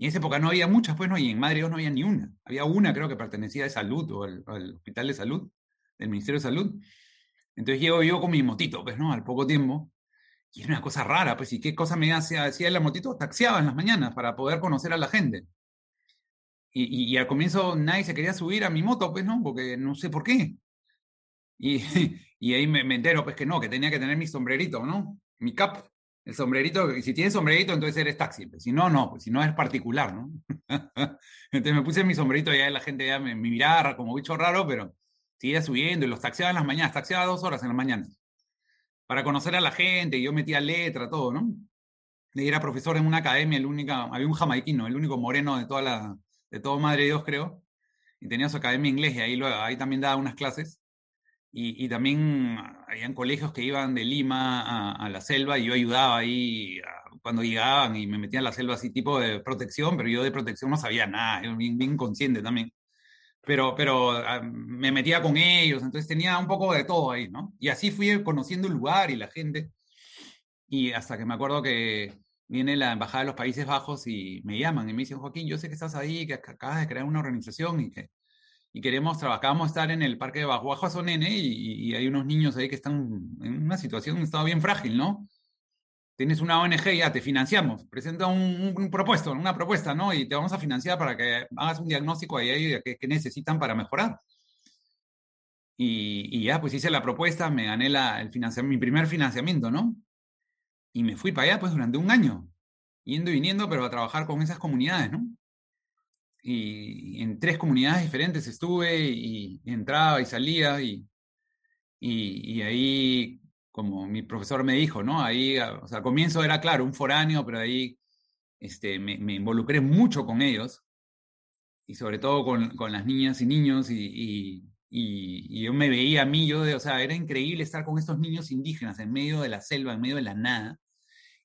Y en esa época no había muchas, pues no, y en Madrid no había ni una. Había una, creo que pertenecía a salud o al, al Hospital de Salud, del Ministerio de Salud. Entonces llego yo con mi motito, pues, ¿no? Al poco tiempo. Y era una cosa rara, pues, ¿y qué cosa me hacía? Hacía la motito, taxiaba en las mañanas para poder conocer a la gente. Y, y, al comienzo nadie se quería subir a mi moto, pues, ¿no? Porque no sé por qué. Y, (laughs) y ahí me, me, entero, pues, que no, que tenía que tener mi sombrerito, ¿no? Mi cap, el sombrerito. Si tienes sombrerito, entonces eres taxi. Pues. Si no, no, pues, si no es particular, ¿no? (laughs) entonces me puse mi sombrerito y ya la gente ya me, me miraba como bicho raro, pero seguía subiendo y los taxiaba en las mañanas, taxiaba dos horas en las mañanas para conocer a la gente, y yo metía letra, todo, ¿no? Y era profesor en una academia, el único, había un jamaiquino, el único moreno de toda la, de todo Madre Dios, creo, y tenía su academia inglés, y ahí, lo, ahí también daba unas clases, y, y también habían colegios que iban de Lima a, a la selva, y yo ayudaba ahí a, cuando llegaban, y me metía en la selva así tipo de protección, pero yo de protección no sabía nada, yo bien, bien consciente también pero, pero ah, me metía con ellos, entonces tenía un poco de todo ahí, ¿no? Y así fui conociendo el lugar y la gente, y hasta que me acuerdo que viene la Embajada de los Países Bajos y me llaman y me dicen, Joaquín, yo sé que estás ahí, que acabas de crear una organización y que y queremos a estar en el parque de Bajo Bajo Nene y, y, hay unos niños ahí que están en una situación, un estado bien frágil, ¿no? tienes una ONG, ya te financiamos, presenta un, un, propuesto, una propuesta, ¿no? Y te vamos a financiar para que hagas un diagnóstico ahí de qué, necesitan para mejorar. Y, y, ya, pues hice la propuesta, me gané la, el mi primer financiamiento, ¿no? Y me fui para allá, pues, durante un año, yendo y viniendo, pero a trabajar con esas comunidades, ¿no? Y en tres comunidades diferentes estuve y, entraba y salía y, y, ahí como mi profesor me dijo, ¿no? Ahí, o sea, al comienzo era claro, un foráneo, pero ahí este, me, involucré mucho con ellos y sobre todo con, con las niñas y niños y, y, yo me veía a mí, yo, de, o sea, era increíble estar con estos niños indígenas en medio de la selva, en medio de la nada.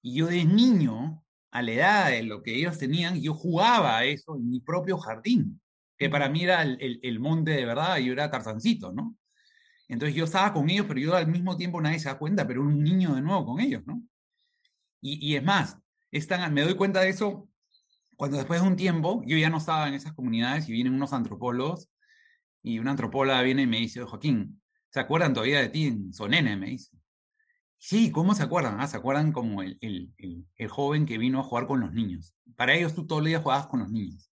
Y yo de niño, a la edad de lo que ellos tenían, yo jugaba a eso en mi propio jardín, que para mí era el, el, monte de verdad, yo era tarzancito, ¿no? Entonces yo estaba con ellos, pero yo al mismo tiempo nadie se da cuenta, pero un niño de nuevo con ellos, ¿no? Y, y es más, es tan, me doy cuenta de eso cuando después de un tiempo yo ya no estaba en esas comunidades y vienen unos antropólogos y una antropóloga viene y me dice, Joaquín, ¿se acuerdan todavía de ti en Sonene? Me dice. Sí, ¿cómo se acuerdan? Ah, se acuerdan como el, el, el, el, joven que vino a jugar con los niños. Para ellos tú todo el día jugabas con los niños.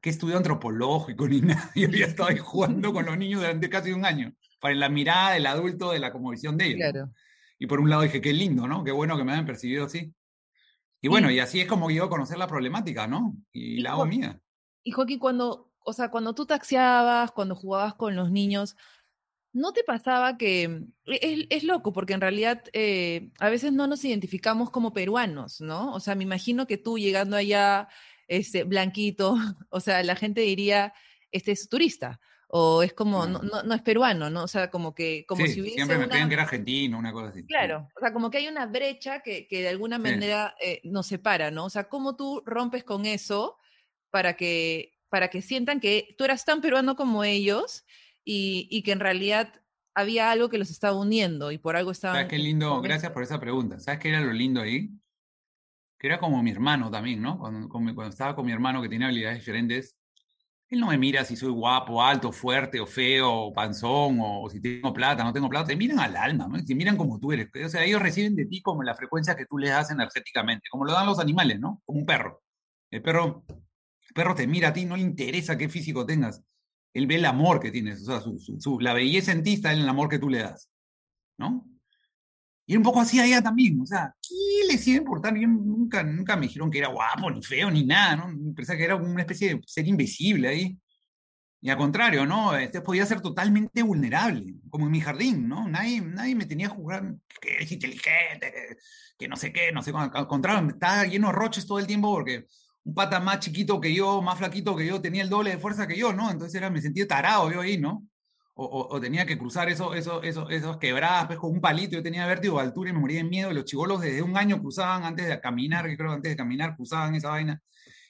¿Qué estudio antropológico (laughs) ni nada? Yo ya estaba ahí (laughs) jugando con los niños durante casi un año para la mirada del adulto de la como visión de ellos. Claro. Y por un lado dije, qué lindo, ¿no? Qué bueno que me hayan percibido así. Y bueno, y, y así es como yo a conocer la problemática, ¿no? Y, y la hago mía. Y Joaquín, cuando, o sea, cuando tú taxiabas, cuando jugabas con los niños, ¿no te pasaba que e, es, es loco? Porque en realidad eh, a veces no nos identificamos como peruanos, ¿no? O sea, me imagino que tú llegando allá, este, blanquito, (laughs) o sea, la gente diría, este es turista o es como, no, no, no, es peruano, ¿no? O sea, como que, como sí, si hubiese siempre me una... que era argentino, una cosa así. Claro, o sea, como que hay una brecha que, que de alguna manera sí. eh, nos separa, ¿no? O sea, ¿cómo tú rompes con eso para que, para que sientan que tú eras tan peruano como ellos y, y que en realidad había algo que los estaba uniendo y por algo estaban... ¿Sabes qué lindo? Gracias por esa pregunta. ¿Sabes qué era lo lindo ahí? Que era como mi hermano también, ¿no? Cuando, cuando estaba con mi hermano que tiene habilidades diferentes, él no me mira si soy guapo, alto, fuerte o feo, o panzón, o si tengo plata, no tengo plata. Te miran al alma, ¿no? te miran como tú eres. O sea, ellos reciben de ti como la frecuencia que tú les das energéticamente, como lo dan los animales, ¿no? Como un perro. El perro, el perro te mira a ti, no le interesa qué físico tengas. Él ve el amor que tienes, o sea, su, su, su, la belleza en ti está en el amor que tú le das, ¿no? Y un poco así allá también, o sea, ¿qué les iba a importar? Yo nunca, nunca me dijeron que era guapo, ni feo, ni nada, ¿no? Pensaba que era una especie de ser invisible ahí. Y al contrario, ¿no? Este podía ser totalmente vulnerable, como en mi jardín, ¿no? Nadie, nadie me tenía que jugar que es inteligente, que, que no sé qué, no sé Al contrario, estaba lleno de roches todo el tiempo porque un pata más chiquito que yo, más flaquito que yo, tenía el doble de fuerza que yo, ¿no? Entonces era, me sentía tarado yo ahí, ¿no? o, tenía que cruzar eso, eso, eso, esos quebradas pues, con un palito, yo tenía vértigo de altura y me moría de miedo, los chivolos desde un año cruzaban antes de caminar, que creo antes de caminar cruzaban esa vaina,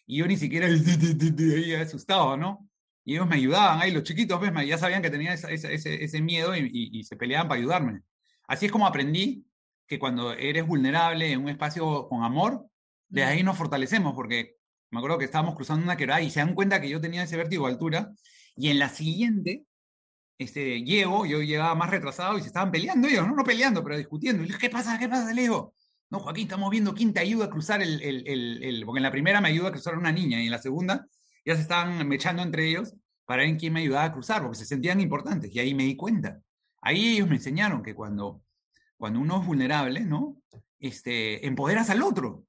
y yo ni siquiera ahí asustado, ¿no? Y ellos me ayudaban ahí, los chiquitos, pues, ya sabían que tenía ese, ese, ese miedo y, y, se peleaban para ayudarme. Así es como aprendí que cuando eres vulnerable en un espacio con amor, de ahí nos fortalecemos, porque me acuerdo que estábamos cruzando una quebrada y se dan cuenta que yo tenía ese vértigo de altura, y en la siguiente este, llego, yo llegaba más retrasado y se estaban peleando ellos, no, no peleando, pero discutiendo. Y ¿qué pasa? ¿Qué pasa? Le no, Joaquín, estamos viendo quién te ayuda a cruzar el, el, el, porque en la primera me ayuda a cruzar una niña y en la segunda ya se estaban mechando entre ellos para ver quién me ayudaba a cruzar, porque se sentían importantes. Y ahí me di cuenta. Ahí ellos me enseñaron que cuando, cuando uno es vulnerable, ¿no? Este, empoderas al otro.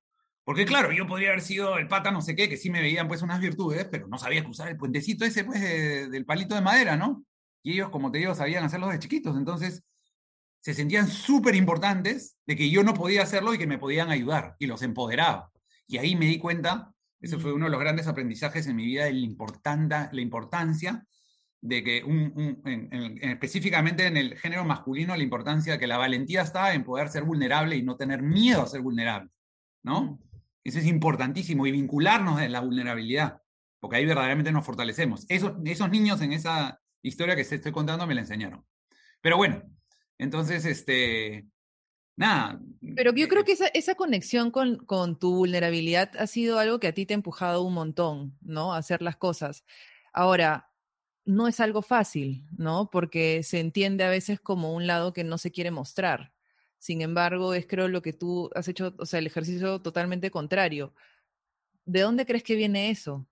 Porque claro, yo podría haber sido el pata no sé qué, que sí me veían pues unas virtudes, pero no sabía cruzar el puentecito ese pues del palito de madera, ¿no? Y ellos, como te digo, sabían hacerlo de chiquitos. Entonces, se sentían súper importantes de que yo no podía hacerlo y que me podían ayudar. Y los empoderaba. Y ahí me di cuenta, ese fue uno de los grandes aprendizajes en mi vida, de la, la importancia de que, un, específicamente en el género masculino, la importancia de que la valentía está en poder ser vulnerable y no tener miedo a ser vulnerable. ¿No? Eso es importantísimo y vincularnos en la vulnerabilidad, porque ahí verdaderamente nos fortalecemos. Esos, esos niños en esa historia que estoy contando me la enseñaron. Pero bueno, entonces, este, nada. Pero yo creo eh, que esa, esa conexión con, con, tu vulnerabilidad ha sido algo que a ti te ha empujado un montón, ¿no? A hacer las cosas. Ahora, no es algo fácil, ¿no? Porque se entiende a veces como un lado que no se quiere mostrar. Sin embargo, es creo lo que tú has hecho, o sea, el ejercicio totalmente contrario. ¿De dónde crees que viene eso?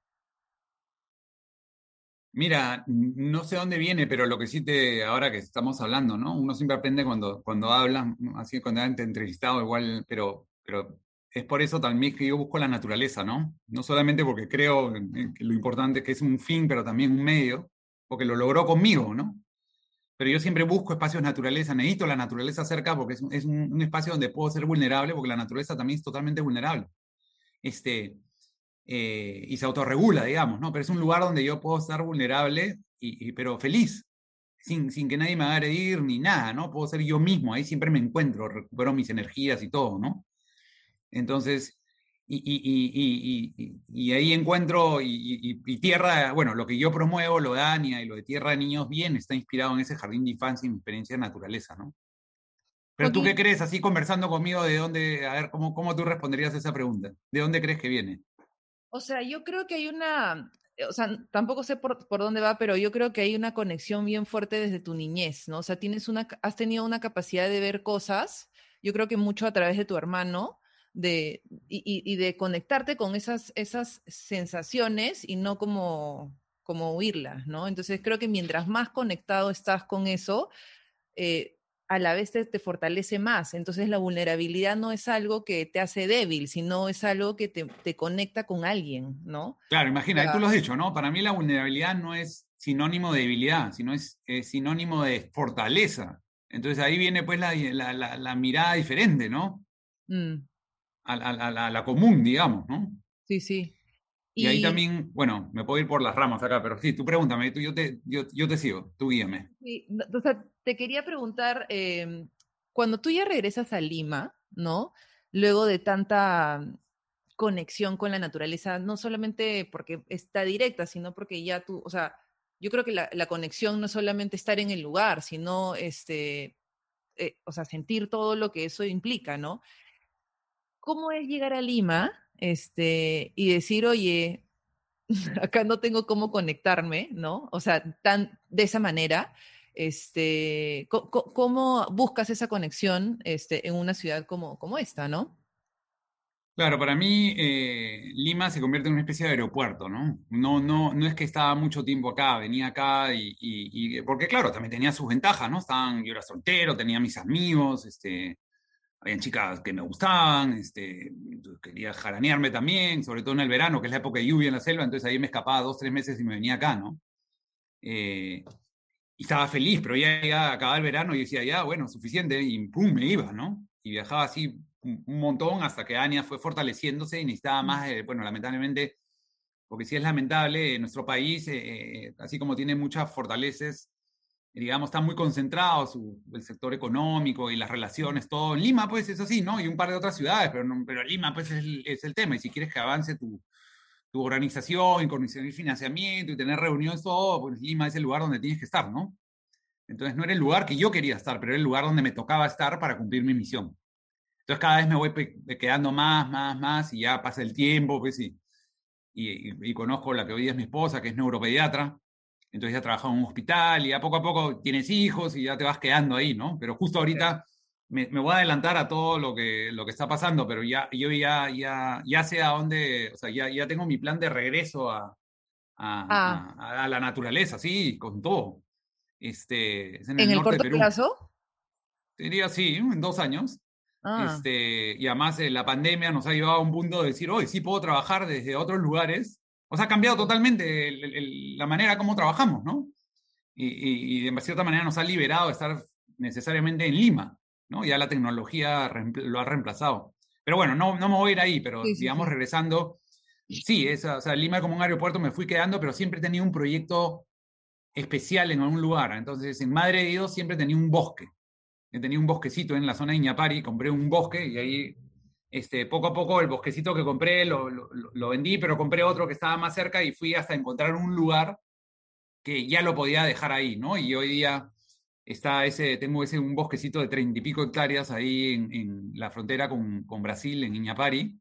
Mira, no sé dónde viene, pero lo que sí te, ahora que estamos hablando, ¿no? Uno siempre aprende cuando, cuando hablan, así cuando han entrevistado igual, pero, pero es por eso también que yo busco la naturaleza, ¿no? No solamente porque creo que lo importante que es un fin, pero también un medio, porque lo logró conmigo, ¿no? Pero yo siempre busco espacios de naturaleza, necesito la naturaleza cerca porque es, un, espacio donde puedo ser vulnerable, porque la naturaleza también es totalmente vulnerable. Este, eh, y se autorregula, digamos, ¿no? Pero es un lugar donde yo puedo estar vulnerable, y, pero feliz, sin, sin, que nadie me haga agredir ni nada, ¿no? Puedo ser yo mismo, ahí siempre me encuentro, recupero mis energías y todo, ¿no? Entonces, y, y, y ahí encuentro, y, tierra, bueno, lo que yo promuevo, lo de Ania y lo de Tierra de Niños, bien, está inspirado en ese jardín de infancia y mi experiencia de naturaleza, ¿no? Pero tú qué crees, así conversando conmigo, de dónde, a ver, ¿cómo, cómo tú responderías a esa pregunta? ¿De dónde crees que viene? O sea, yo creo que hay una, eh, o sea, tampoco sé por, por, dónde va, pero yo creo que hay una conexión bien fuerte desde tu niñez, ¿no? O sea, tienes una, has tenido una capacidad de ver cosas, yo creo que mucho a través de tu hermano, de, y, y de conectarte con esas, esas sensaciones y no como, como huirlas, ¿no? Entonces creo que mientras más conectado estás con eso, eh, a la vez te, fortalece más. Entonces la vulnerabilidad no es algo que te hace débil, sino es algo que te, conecta con alguien, ¿no? Claro, imagina, tú lo has dicho, ¿no? Para mí la vulnerabilidad no es sinónimo de debilidad, sino es, sinónimo de fortaleza. Entonces ahí viene pues la, la, mirada diferente, ¿no? Mm. A, la común, digamos, ¿no? Sí, sí. Y, ahí también, bueno, me puedo ir por las ramas acá, pero sí, tú pregúntame, tú, yo, te, yo, yo te sigo, tú guíame. Sí, o sea, te quería preguntar, em, cuando tú ya regresas a Lima, ¿no? Luego de tanta conexión con la naturaleza, no solamente porque está directa, sino porque ya tú, o sea, yo creo que la, la conexión no es solamente estar en el lugar, sino, este, eh, o sea, sentir todo lo que eso implica, ¿no? ¿Cómo es llegar a Lima este, y decir, oye, (laughs) acá no tengo cómo conectarme, ¿no? O sea, tan, de esa manera, este, ¿cómo buscas esa conexión este, en una ciudad como, como esta, no? Claro, para mí eh, Lima se convierte en una especie de aeropuerto, ¿no? No, no, no es que estaba mucho tiempo acá, venía acá y, porque claro, también tenía sus ventajas, ¿no? Estaban, yo era soltero, tenía mis amigos, este, habían chicas que me gustaban, este, quería jaranearme también, sobre todo en el verano, que es la época de lluvia en la selva, entonces ahí me escapaba dos, tres meses y me venía acá, ¿no? Eh, y estaba feliz, pero ya, ya acababa el verano y decía, ya, bueno, suficiente, y pum, me iba, ¿no? Y viajaba así un, montón hasta que Ania fue fortaleciéndose y necesitaba más, eh, bueno, lamentablemente, porque sí es lamentable, nuestro país, eh, así como tiene muchas fortalezas, digamos, está muy concentrado el sector económico y las relaciones, todo. En Lima, pues es así, ¿no? Y un par de otras ciudades, pero, pero Lima, pues es el, es el tema. Y si quieres que avance tu, tu organización y conseguir financiamiento y tener reuniones, todo, pues Lima es el lugar donde tienes que estar, ¿no? Entonces no era el lugar que yo quería estar, pero era el lugar donde me tocaba estar para cumplir mi misión. Entonces cada vez me voy quedando más, más, más y ya pasa el tiempo, pues y, y, conozco la que hoy es mi esposa, que es neuropediatra. Entonces ya trabaja en un hospital y a poco a poco tienes hijos y ya te vas quedando ahí, ¿no? Pero justo ahorita me, me, voy a adelantar a todo lo que, lo que está pasando, pero ya, yo ya, ya, ya sé a dónde, o sea, ya, ya tengo mi plan de regreso a, a, ah. a, la naturaleza, sí, con todo. Este, en el, corto plazo? Diría sí, en dos años. Ah. Este, y además eh, la pandemia nos ha llevado a un punto de decir, hoy sí puedo trabajar desde otros lugares. O sea, ha cambiado totalmente la manera como trabajamos, ¿no? Y, y, de cierta manera nos ha liberado de estar necesariamente en Lima, ¿no? Ya la tecnología lo ha reemplazado. Pero bueno, no, no me voy a ir ahí, pero digamos, regresando, sí, es, o sea, Lima como un aeropuerto me fui quedando, pero siempre he tenido un proyecto especial en algún lugar. Entonces, en Madre de Dios siempre tenía un bosque. Tenía un bosquecito en la zona de Iñapari, compré un bosque y ahí, este, poco a poco, el bosquecito que compré lo, lo, vendí, pero compré otro que estaba más cerca y fui hasta encontrar un lugar que ya lo podía dejar ahí, ¿no? Y hoy día está ese, tengo ese un bosquecito de treinta y pico hectáreas ahí en, en la frontera con, con, Brasil, en Iñapari,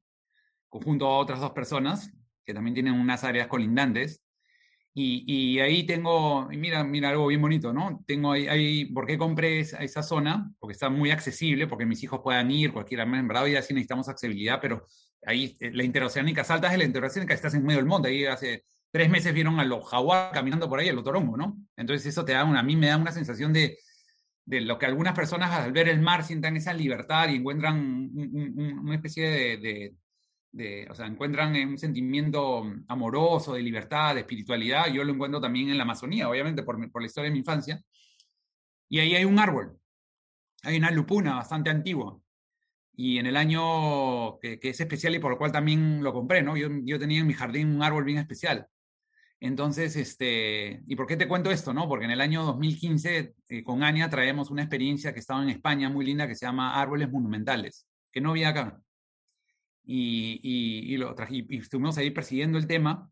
junto a otras dos personas que también tienen unas áreas colindantes. Y, ahí tengo, mira, mira algo bien bonito, ¿no? Tengo ahí, ahí ¿por qué compré esa, esa, zona? Porque está muy accesible, porque mis hijos puedan ir, cualquiera, en verdad ya sí necesitamos accesibilidad, pero ahí eh, la interoceánica, saltas de la interoceánica, estás en medio del monte, ahí hace tres meses vieron a los jaguares caminando por ahí, el otorongo, ¿no? Entonces eso te da una, a mí me da una sensación de, de lo que algunas personas al ver el mar sientan esa libertad y encuentran una especie de, o sea, encuentran un sentimiento amoroso, de libertad, de espiritualidad. Yo lo encuentro también en la Amazonía, obviamente, por, por la historia de mi infancia. Y ahí hay un árbol, hay una lupuna bastante antigua. Y en el año que, es especial y por lo cual también lo compré, ¿no? Yo, yo tenía en mi jardín un árbol bien especial. Entonces, este, ¿y por qué te cuento esto? No? Porque en el año 2015 eh, con Ania traemos una experiencia que estaba en España muy linda que se llama Árboles Monumentales, que no había acá y, y, lo y, estuvimos ahí persiguiendo el tema.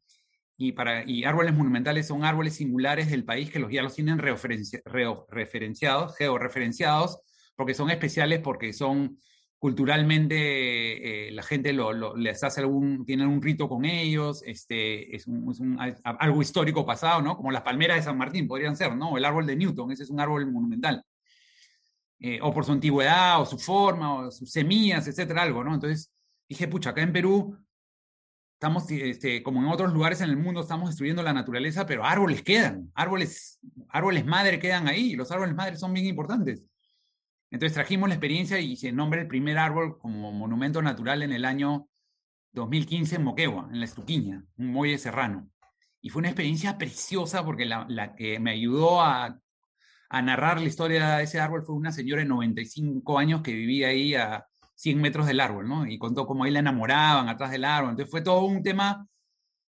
Y, para, y árboles monumentales son árboles singulares del país que los ya los tienen referenciados, georreferenciados, porque son especiales, porque son culturalmente eh, la gente lo, les hace algún, tienen un rito con ellos, este, es, un, algo histórico pasado, ¿no? Como las palmeras de San Martín podrían ser, ¿no? El árbol de Newton, ese es un árbol monumental. Eh, o por su antigüedad, o su forma, o sus semillas, etcétera, algo, ¿no? Entonces, dije, pucha, acá en Perú estamos, este, como en otros lugares en el mundo, estamos destruyendo la naturaleza, pero árboles quedan, árboles, árboles madre quedan ahí, y los árboles madre son bien importantes. Entonces trajimos la experiencia y se nombra el primer árbol como monumento natural en el año 2015 en Moquegua, en la Estuquiña, un muelle serrano. Y fue una experiencia preciosa porque la, la que me ayudó a, a, narrar la historia de ese árbol fue una señora de 95 años que vivía ahí a, 100 metros del árbol, ¿no? Y contó cómo ahí la enamoraban atrás del árbol. Entonces fue todo un tema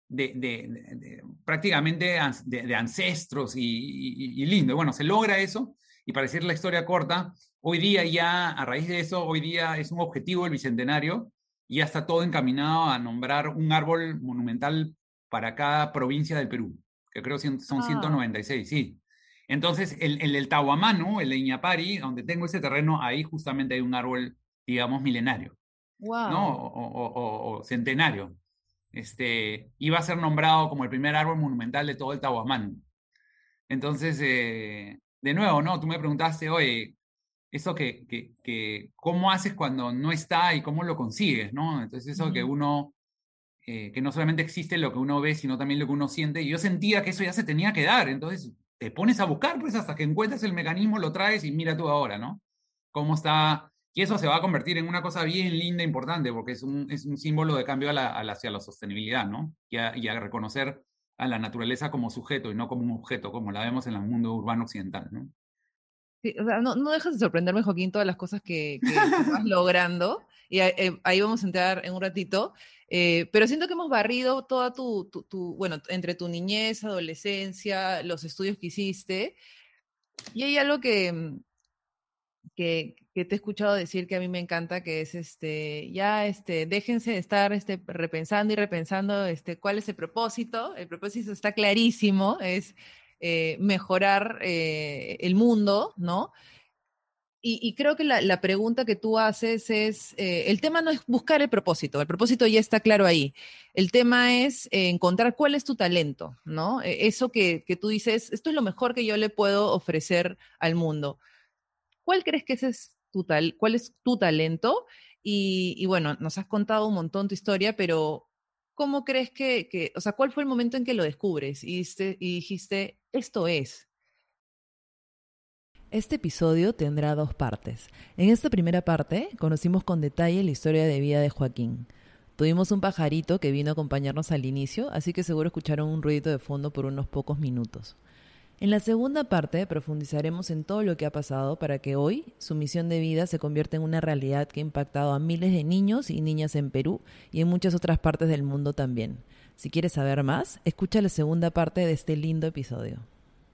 de, de, prácticamente de, ancestros y, lindo. bueno, se logra eso. Y para decir la historia corta, hoy día ya, a raíz de eso, hoy día es un objetivo del Bicentenario y ya está todo encaminado a nombrar un árbol monumental para cada provincia del Perú, que creo son 196, ah. sí. Entonces, el, el, el Tahuamano, el Iñapari, donde tengo ese terreno, ahí justamente hay un árbol digamos, milenario, ¿no? O, centenario. Este, iba a ser nombrado como el primer árbol monumental de todo el Tahuamán. Entonces, eh, de nuevo, ¿no? Tú me preguntaste, oye, eso que, que, que, ¿cómo haces cuando no está y cómo lo consigues, ¿no? Entonces, eso que uno, eh, que no solamente existe lo que uno ve, sino también lo que uno siente. Y yo sentía que eso ya se tenía que dar. Entonces, te pones a buscar, pues, hasta que encuentres el mecanismo, lo traes y mira tú ahora, ¿no? Cómo está y eso se va a convertir en una cosa bien linda, e importante, porque es un, es un símbolo de cambio a la, hacia la sostenibilidad, ¿no? Y a, y a, reconocer a la naturaleza como sujeto y no como un objeto, como la vemos en el mundo urbano occidental, ¿no? Sí, o sea, no, no, dejas de sorprenderme, Joaquín, todas las cosas que, que estás (laughs) logrando. Y eh, ahí vamos a entrar en un ratito. Eh, pero siento que hemos barrido toda tu, tu, tu, bueno, entre tu niñez, adolescencia, los estudios que hiciste, Y hay algo que, que, te he escuchado decir que a mí me encanta, que es este, ya este, déjense de estar este, repensando y repensando este, cuál es el propósito. El propósito está clarísimo, es eh, mejorar eh, el mundo, ¿no? Y, creo que la, pregunta que tú haces es, eh, el tema no es buscar el propósito, el propósito ya está claro ahí. El tema es encontrar cuál es tu talento, ¿no? E, eso que, que, tú dices, esto es lo mejor que yo le puedo ofrecer al mundo. ¿Cuál crees que ese es tu tal, cuál es tu talento? Y, bueno, nos has contado un montón tu historia, pero ¿cómo crees que, o sea, cuál fue el momento en que lo descubres y, y dijiste, esto es? Este episodio tendrá dos partes. En esta primera parte conocimos con detalle la historia de vida de Joaquín. Tuvimos un pajarito que vino a acompañarnos al inicio, así que seguro escucharon un ruido de fondo por unos pocos minutos. En la segunda parte profundizaremos en todo lo que ha pasado para que hoy su misión de vida se convierta en una realidad que ha impactado a miles de niños y niñas en Perú y en muchas otras partes del mundo también. Si quieres saber más, escucha la segunda parte de este lindo episodio.